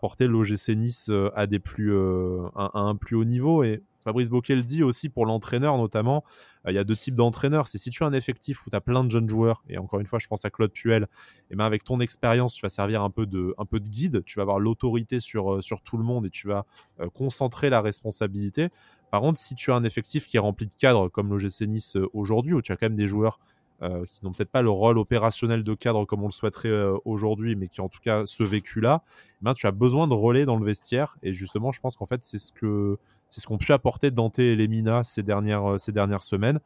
porté l'OGC Nice à, des plus, à, un plus haut niveau. Et Fabrice Boquet le dit aussi pour l'entraîneur notamment, il y a deux types d'entraîneurs. C'est si tu as un effectif où tu as plein de jeunes joueurs, et encore une fois, je pense à Claude Puel, et ben avec ton expérience, tu vas servir un peu de, un peu de guide, tu vas avoir l'autorité sur, sur tout le monde et tu vas concentrer la responsabilité. Par contre, si tu as un effectif qui est rempli de cadres comme l'OGC Nice euh, aujourd'hui, où tu as quand même des joueurs euh, qui n'ont peut-être pas le rôle opérationnel de cadre comme on le souhaiterait euh, aujourd'hui, mais qui en tout cas ce vécu-là, eh ben, tu as besoin de relais dans le vestiaire. Et justement, je pense qu'en fait, c'est ce que c'est ce qu'ont pu apporter Dante et Lemina ces dernières, ces dernières semaines.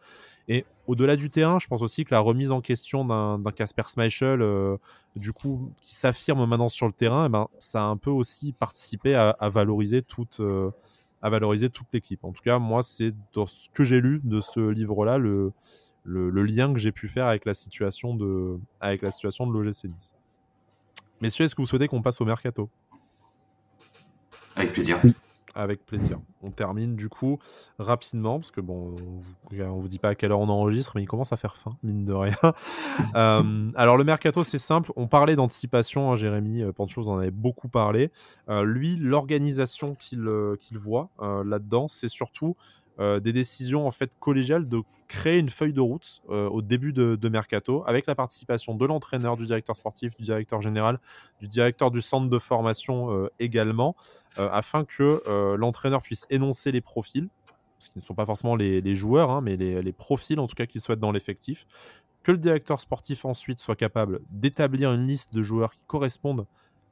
Et au-delà du terrain, je pense aussi que la remise en question d'un Casper Schmeichel, du coup, qui s'affirme maintenant sur le terrain, eh ben, ça a un peu aussi participé à, valoriser toute, à valoriser toute l'équipe. En tout cas, moi, c'est dans ce que j'ai lu de ce livre-là, le, le, lien que j'ai pu faire avec la situation de, avec la situation de l'OGC Nice. Messieurs, est-ce que vous souhaitez qu'on passe au mercato? Avec plaisir avec plaisir. On termine du coup rapidement, parce que bon, on vous, dit pas à quelle heure on enregistre, mais il commence à faire faim, mine de rien. Euh, alors le mercato, c'est simple. On parlait d'anticipation, hein, Jérémy euh, Pancho, vous en avez beaucoup parlé. Euh, lui, l'organisation qu'il voit là-dedans, c'est surtout euh, des décisions en fait collégiales de créer une feuille de route euh, au début de, mercato avec la participation de l'entraîneur, du directeur sportif, du directeur général, du directeur du centre de formation euh, également, afin que l'entraîneur puisse énoncer les profils, ce qui ne sont pas forcément les, joueurs, hein, mais les, les, profils en tout cas qu'il souhaite dans l'effectif, que le directeur sportif ensuite soit capable d'établir une liste de joueurs qui correspondent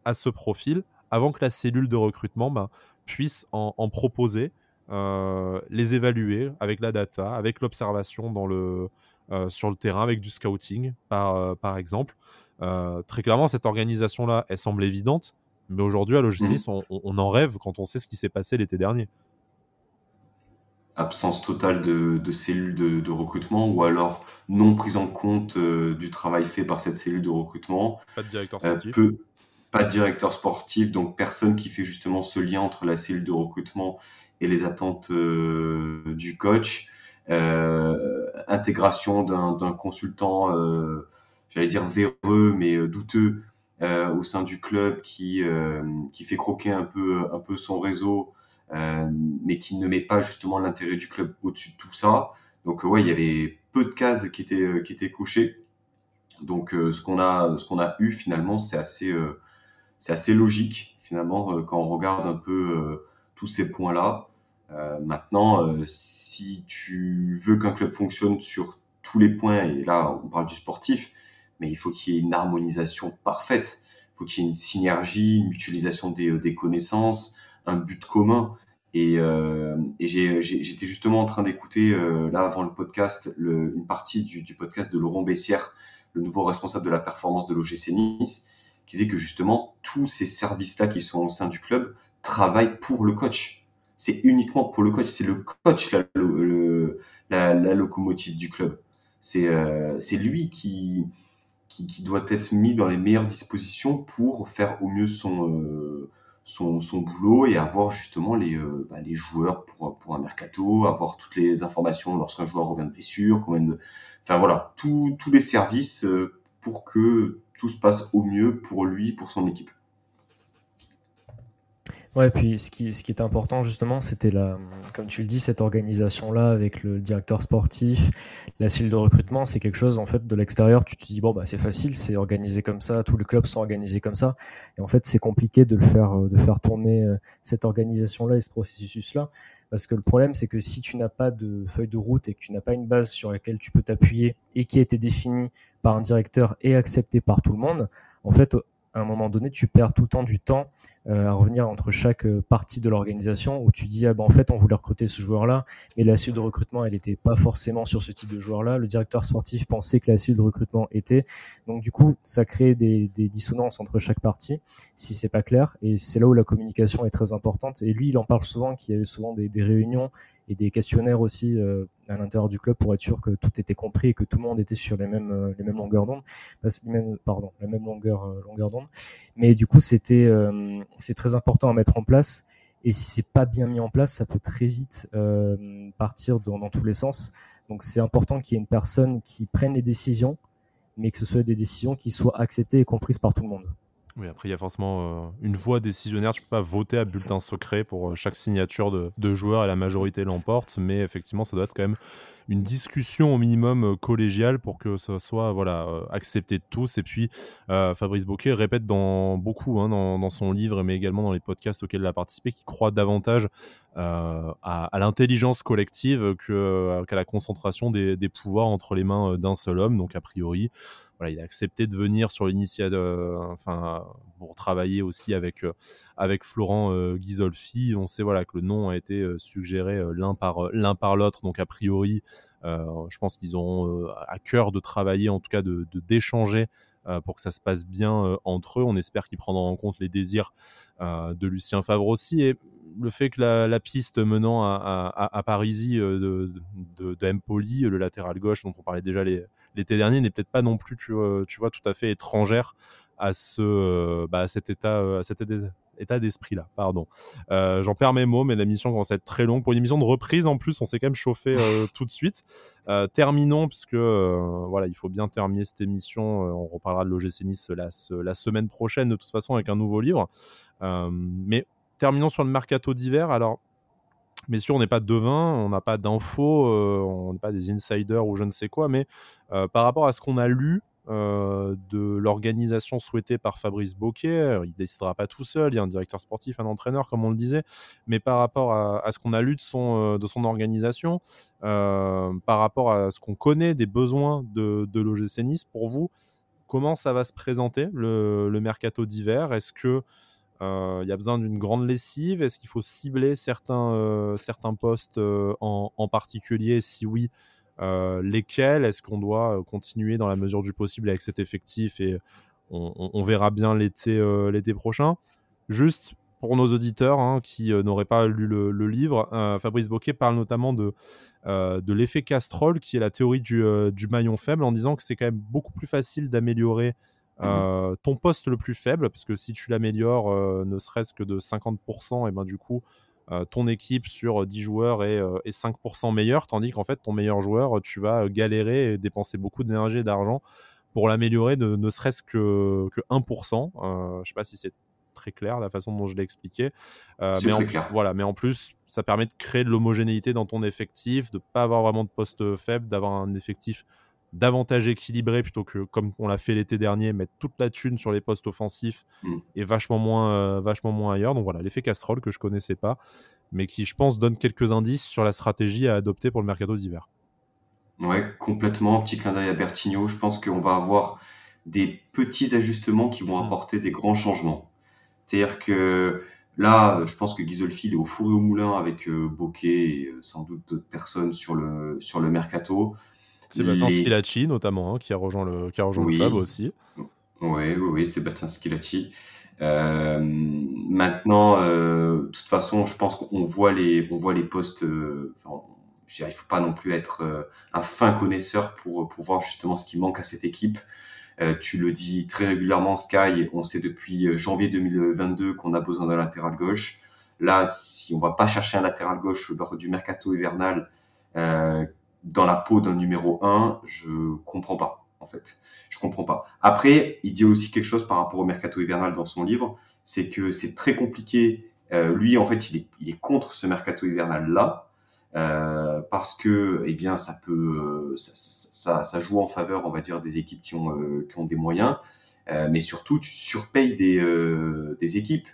à ce profil avant que la cellule de recrutement ben, puisse en, proposer, euh, les évaluer avec la data, avec l'observation dans le, euh, sur le terrain, avec du scouting par, euh, par exemple. très clairement, cette organisation-là, elle semble évidente, mais aujourd'hui à l'OGC, mmh. on, en rêve quand on sait ce qui s'est passé l'été dernier absence totale de, cellules de, recrutement ou alors non prise en compte du travail fait par cette cellule de recrutement. Pas de directeur sportif pas de directeur sportif, donc personne qui fait justement ce lien entre la cellule de recrutement et les attentes euh, du coach. Euh, intégration d'un consultant, euh, j'allais dire véreux, mais douteux au sein du club qui, qui fait croquer un peu, un peu son réseau, mais qui ne met pas justement l'intérêt du club au-dessus de tout ça. Donc ouais, il y avait peu de cases qui étaient, qui étaient cochées. Donc ce qu'on a, qu'on a eu finalement, c'est assez, c'est assez logique finalement euh, quand on regarde un peu euh, tous ces points-là. Euh, maintenant, si tu veux qu'un club fonctionne sur tous les points, et là on parle du sportif, mais il faut qu'il y ait une harmonisation parfaite, il faut qu'il y ait une synergie, une mutualisation des, connaissances, un but commun. Et, j'étais justement en train d'écouter, là avant le podcast, une partie du, du, podcast de Laurent Bessière, le nouveau responsable de la performance de l'OGC Nice, qui disait que justement, tous ces services-là qui sont au sein du club travaillent pour le coach. C'est uniquement pour le coach. C'est le coach la, locomotive du club. C'est euh, lui qui, qui, doit être mis dans les meilleures dispositions pour faire au mieux son, euh, son, son, boulot et avoir justement les, euh, bah, les joueurs pour, pour un mercato, avoir toutes les informations lorsqu'un joueur revient de blessure, combien de... Enfin voilà, tous les services pour que tout se passe au mieux pour lui, pour son équipe. Ouais, puis ce qui, ce est important justement, c'était la, comme tu le dis, cette organisation-là avec le directeur sportif, la cellule de recrutement, c'est quelque chose en fait de l'extérieur. Tu te dis bon bah c'est facile, c'est organisé comme ça, tous les clubs sont organisés comme ça, et en fait c'est compliqué de le faire, euh, de faire tourner euh, cette organisation-là et ce processus-là, parce que le problème c'est que si tu n'as pas de feuille de route et que tu n'as pas une base sur laquelle tu peux t'appuyer et qui a été définie par un directeur et acceptée par tout le monde, en fait à un moment donné, tu perds tout le temps du temps à revenir entre chaque euh, partie de l'organisation où tu dis ah ben en fait on voulait recruter ce joueur-là, mais la suite de recrutement elle n'était pas forcément sur ce type de joueur-là. Le directeur sportif pensait que la suite de recrutement était. Donc du coup ça crée des, dissonances entre chaque partie si c'est pas clair et c'est là où la communication est très importante. Et lui il en parle souvent qu'il y avait souvent des, des réunions et des questionnaires aussi euh, à l'intérieur du club pour être sûr que tout était compris et que tout le monde était sur les mêmes euh, les mêmes longueurs d'onde, pardon, la même longueur euh, longueur d'onde. Mais du coup, c'était c'est très important à mettre en place. Et si c'est pas bien mis en place, ça peut très vite partir dans, dans tous les sens. Donc c'est important qu'il y ait une personne qui prenne les décisions, mais que ce soit des décisions qui soient acceptées et comprises par tout le monde. Oui, après, il y a forcément euh, une voix décisionnaire. Tu peux pas voter à bulletin secret pour euh, chaque signature de, de joueur et la majorité l'emporte. Mais effectivement, ça doit être quand même une discussion au minimum euh, collégiale pour que ça soit voilà, accepté de tous. Et puis, Fabrice Boquet répète dans beaucoup, hein, dans, son livre, mais également dans les podcasts auxquels il a participé, qu'il croit davantage à, l'intelligence collective qu'à la concentration des pouvoirs entre les mains d'un seul homme. Donc, a priori, il a accepté de venir sur l'initiative, euh, enfin, pour travailler aussi avec, euh, Florent euh, Ghisolfi. On sait voilà, que le nom a été suggéré l'un par l'un l'autre, donc a priori, je pense qu'ils auront à cœur de travailler, en tout cas de d'échanger pour que ça se passe bien entre eux. On espère qu'ils prendront en compte les désirs de Lucien Favre aussi. Et le fait que la, piste menant à, à, de, de, de, le latéral gauche dont on parlait déjà l'été dernier, n'est peut-être pas non plus, tu, tu, vois, tout à fait étrangère à, ce, bah, cet état, à cet état d'esprit-là. Pardon. Euh, j'en perds mes mots, mais la mission commence à être très longue. Pour une émission de reprise, en plus, on s'est quand même chauffé euh, tout de suite. Euh, terminons, puisque voilà, il faut bien terminer cette émission. on reparlera de l'OGC Nice la, la, semaine prochaine, de toute façon, avec un nouveau livre. mais terminons sur le mercato d'hiver. Alors, messieurs, on n'est pas devin, on n'a pas d'infos, on n'est pas des insiders ou je ne sais quoi, mais par rapport à ce qu'on a lu, de l'organisation souhaitée par Fabrice Boquet. Il décidera pas tout seul, il y a un directeur sportif, un entraîneur, comme on le disait, mais par rapport à, ce qu'on a lu de son, de son organisation, par rapport à ce qu'on connaît des besoins de, de l'OGC Nice, pour vous, comment ça va se présenter le, le mercato d'hiver? Est-ce que il y a besoin d'une grande lessive. Est-ce qu'il faut cibler certains, certains postes en, en, particulier? Si oui, euh, lesquels? Est-ce qu'on doit euh, continuer dans la mesure du possible avec cet effectif et on, verra bien l'été euh, l'été prochain? Juste pour nos auditeurs hein, qui n'auraient pas lu le, livre, Fabrice Boquet parle notamment de, de l'effet Castrol, qui est la théorie du, du, maillon faible, en disant que c'est quand même beaucoup plus facile d'améliorer mmh ton poste le plus faible, parce que si tu l'améliores ne serait-ce que de 50%, et ben du coup, euh, ton équipe sur 10 joueurs est, 5% meilleure, tandis qu'en fait, ton meilleur joueur, tu vas galérer et dépenser beaucoup d'énergie et d'argent pour l'améliorer de ne serait-ce que, que 1%. Euh, je sais pas si c'est très clair la façon dont je l'ai expliqué. Euh, mais, en, clair. Voilà, mais en plus, ça permet de créer de l'homogénéité dans ton effectif, de ne pas avoir vraiment de poste faible, d'avoir un effectif davantage équilibré plutôt que comme on l'a fait l'été dernier, mettre toute la thune sur les postes offensifs mm. et vachement moins, euh, vachement moins ailleurs. Donc voilà, l'effet Castrol que je connaissais pas, mais qui je pense donne quelques indices sur la stratégie à adopter pour le mercato d'hiver. Ouais, complètement. Petit clin d'œil à Bertigno. Je pense qu'on va avoir des petits ajustements qui vont mm. apporter des grands changements. C'est-à-dire que là, je pense que Gisolfi est au four et au moulin avec euh, Bokeh et euh, sans doute d'autres personnes sur le, sur le mercato. Sébastien Skilacci, notamment, hein, qui a rejoint le, qui a rejoint le club aussi. Oui, oui, oui, Sébastien Skilacci. Euh, maintenant, euh, de toute façon, je pense qu'on voit les, on voit les postes. Euh, il ne faut pas non plus être un fin connaisseur pour, pour voir justement ce qui manque à cette équipe. Tu le dis très régulièrement, Sky. On sait depuis janvier 2022 qu'on a besoin d'un latéral gauche. Là, si on va pas chercher un latéral gauche lors du mercato hivernal, dans la peau d'un numéro 1, je comprends pas, en fait. Je comprends pas. Après, il dit aussi quelque chose par rapport au mercato hivernal dans son livre, c'est que c'est très compliqué. Euh, lui, en fait, il est, il est contre ce mercato hivernal-là, euh, parce que, eh bien, ça peut, ça, ça, ça, joue en faveur, on va dire, des équipes qui ont, euh, qui ont des moyens, euh, mais surtout, tu surpayes des, euh, des équipes.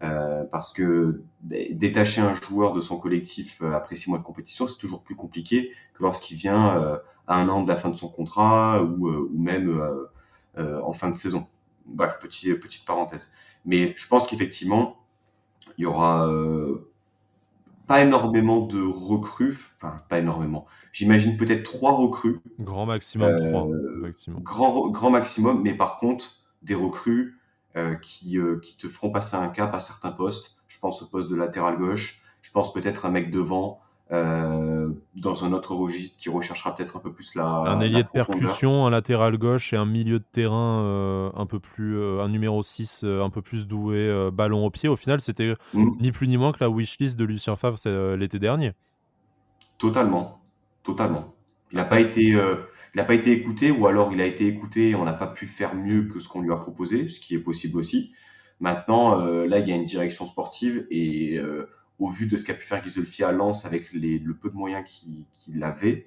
Euh, parce que détacher un joueur de son collectif euh, après six mois de compétition, c'est toujours plus compliqué que lorsqu'il vient euh, à un an de la fin de son contrat ou, ou même en fin de saison. Bref, petit, petite parenthèse. Mais je pense qu'effectivement, il y aura pas énormément de recrues, enfin pas énormément. J'imagine peut-être trois recrues. Grand maximum trois. Grand, grand maximum, mais par contre des recrues qui, euh, qui, te feront passer un cap à certains postes. Je pense au poste de latéral gauche. Je pense peut-être un mec devant euh, dans un autre registre qui recherchera peut-être un peu plus la. Un ailier de percussion, un latéral gauche et un milieu de terrain un peu plus. un numéro 6 un peu plus doué, ballon au pied. Au final, c'était mm. ni plus ni moins que la wishlist de Lucien Favre l'été dernier. Totalement. Totalement. Il n'a pas été il n'a pas été écouté ou alors il a été écouté et on n'a pas pu faire mieux que ce qu'on lui a proposé, ce qui est possible aussi. Maintenant, euh, là, il y a une direction sportive et euh, au vu de ce qu'a pu faire Gisolfi à Lens avec les, le peu de moyens qu'il avait,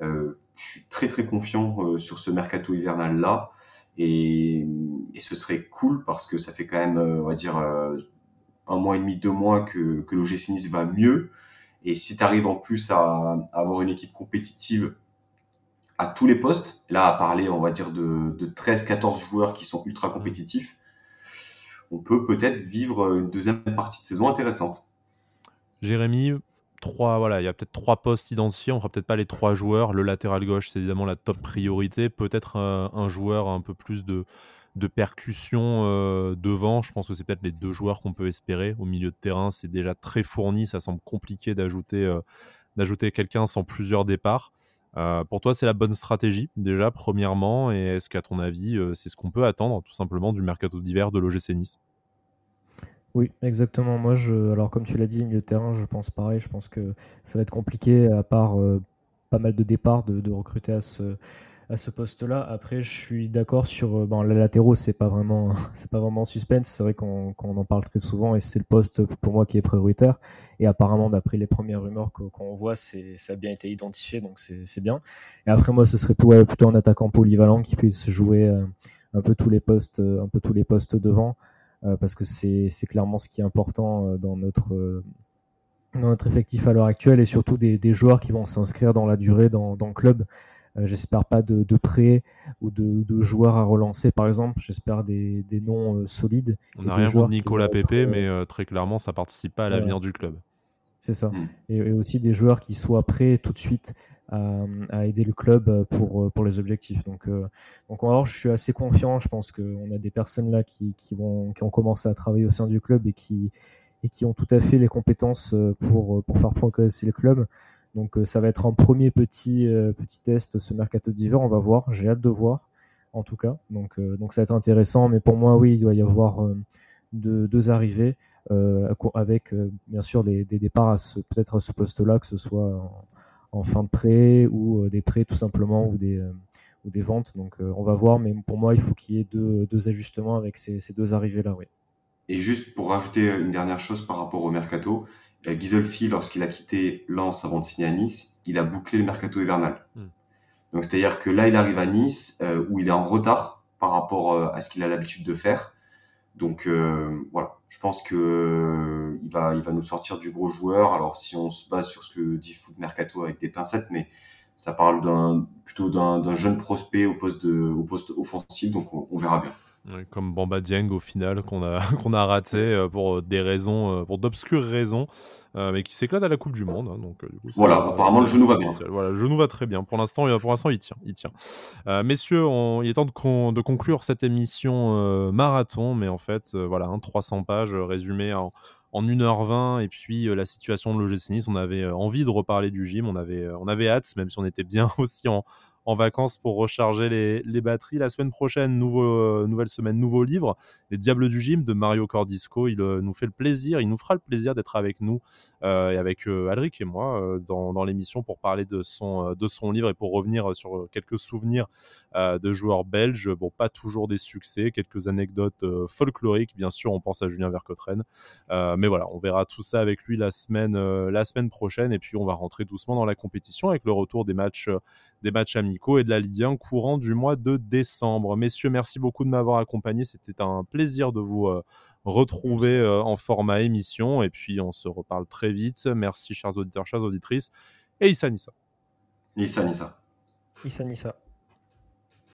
euh, je suis très très confiant sur ce mercato hivernal là et, et, ce serait cool parce que ça fait quand même, on va dire, un mois et demi, deux mois que, que l'OGC Nice va mieux. Et si tu arrives en plus à, avoir une équipe compétitive à tous les postes. Là, à parler, on va dire, de, 13-14 joueurs qui sont ultra compétitifs, on peut peut-être vivre une deuxième partie de saison intéressante. Jérémy, trois, voilà, il y a peut-être trois postes identifiés. On fera peut-être pas les trois joueurs. Le latéral gauche, c'est évidemment la top priorité. Peut-être un, joueur un peu plus de, de percussion euh, devant. Je pense que c'est peut-être les deux joueurs qu'on peut espérer. Au milieu de terrain, c'est déjà très fourni. Ça semble compliqué d'ajouter euh, quelqu'un sans plusieurs départs. Euh, pour toi, c'est la bonne stratégie, déjà, premièrement, et est-ce qu'à ton avis, c'est ce qu'on peut attendre, tout simplement, du mercato d'hiver de l'OGC Nice? Oui, exactement. Moi, je, alors comme tu l'as dit, milieu de terrain, je pense pareil. Je pense que ça va être compliqué, à part pas mal de départs, de, recruter à ce, à ce poste-là. Après, je suis d'accord sur euh, bon, les latéraux, c'est pas vraiment, c'est pas vraiment suspense. C'est vrai qu'on en parle très souvent et c'est le poste pour moi qui est prioritaire. Et apparemment, d'après les premières rumeurs qu'on voit, ça a bien été identifié, donc c'est bien. Et après, moi, ce serait plutôt un attaquant polyvalent qui puisse jouer euh, un peu tous les postes, un peu tous les postes devant, parce que c'est clairement ce qui est important dans notre dans notre effectif à l'heure actuelle et surtout des, des joueurs qui vont s'inscrire dans la durée dans, dans le club. Euh, j'espère pas de, de prêts ou de, de, joueurs à relancer, par exemple. J'espère des, des noms euh, solides. On n'a rien contre Nicolas Pépé, mais euh, très clairement, ça participe pas à l'avenir du club. C'est ça. Mm. Et, et, aussi des joueurs qui soient prêts tout de suite à, à aider le club pour, pour les objectifs. Donc, donc alors, je suis assez confiant. Je pense qu'on a des personnes là qui, qui, vont, qui ont commencé à travailler au sein du club et qui, et qui ont tout à fait les compétences euh, pour, euh, pour faire progresser le club. Donc euh, ça va être un premier petit, petit test ce mercato d'hiver, on va voir, j'ai hâte de voir en tout cas. Donc, donc ça va être intéressant, mais pour moi oui, il doit y avoir deux, arrivées avec bien sûr des départs peut-être à ce poste-là, que ce soit en, fin de prêt ou des prêts tout simplement ou des, ou des ventes. Donc on va voir, mais pour moi il faut qu'il y ait deux, ajustements avec ces, ces deux arrivées-là. Oui. Et juste pour rajouter une dernière chose par rapport au mercato, euh, Gisolfi, lorsqu'il a quitté Lens avant de signer à Nice, il a bouclé le mercato hivernal. Hmm. Donc c'est-à-dire que là, il arrive à Nice euh, où il est en retard par rapport euh, à ce qu'il a l'habitude de faire. Donc voilà, je pense que il va, il va nous sortir du gros joueur. Alors si on se base sur ce que dit Foot Mercato avec des pincettes, mais ça parle d'un plutôt d'un jeune prospect au poste de, au poste offensif, donc on verra bien comme Bamba Dieng au final qu'on a qu'on a raté euh, pour euh, des raisons euh, pour d'obscures raisons mais qui s'éclate à la Coupe du Monde hein, donc voilà apparemment le genou va bien voilà le genou va très bien. Pour l'instant pour l'instant il tient il tient. Messieurs il est temps de, de conclure cette émission marathon mais en fait voilà 300 hein, pages résumées en en 1h20 et puis la situation de l'OGC Nice, on avait envie de reparler du gym, on avait, on avait hâte, même si on était bien aussi en, en vacances pour recharger les, batteries. La semaine prochaine, nouveau, euh, nouvelle semaine, nouveau livre, Les Diables du Gym de Mario Cordisco. Il euh, nous fait le plaisir, il nous fera le plaisir d'être avec nous euh, et avec Alric et moi dans, dans l'émission pour parler de son, de son livre et pour revenir sur quelques souvenirs de joueurs belges. Bon, pas toujours des succès, quelques anecdotes folkloriques, bien sûr, on pense à Julien Vercottren. mais voilà, on verra tout ça avec lui la semaine, la semaine prochaine et puis on va rentrer doucement dans la compétition avec le retour des matchs, des matchs amicaux et de la Ligue 1 courant du mois de décembre. Messieurs, merci beaucoup de m'avoir accompagné. C'était un plaisir de vous euh, retrouver euh, en format émission. Et puis, on se reparle très vite. Merci, chers auditeurs, chères auditrices. Et Issa Nissa. Issa Nissa. Issa Nissa.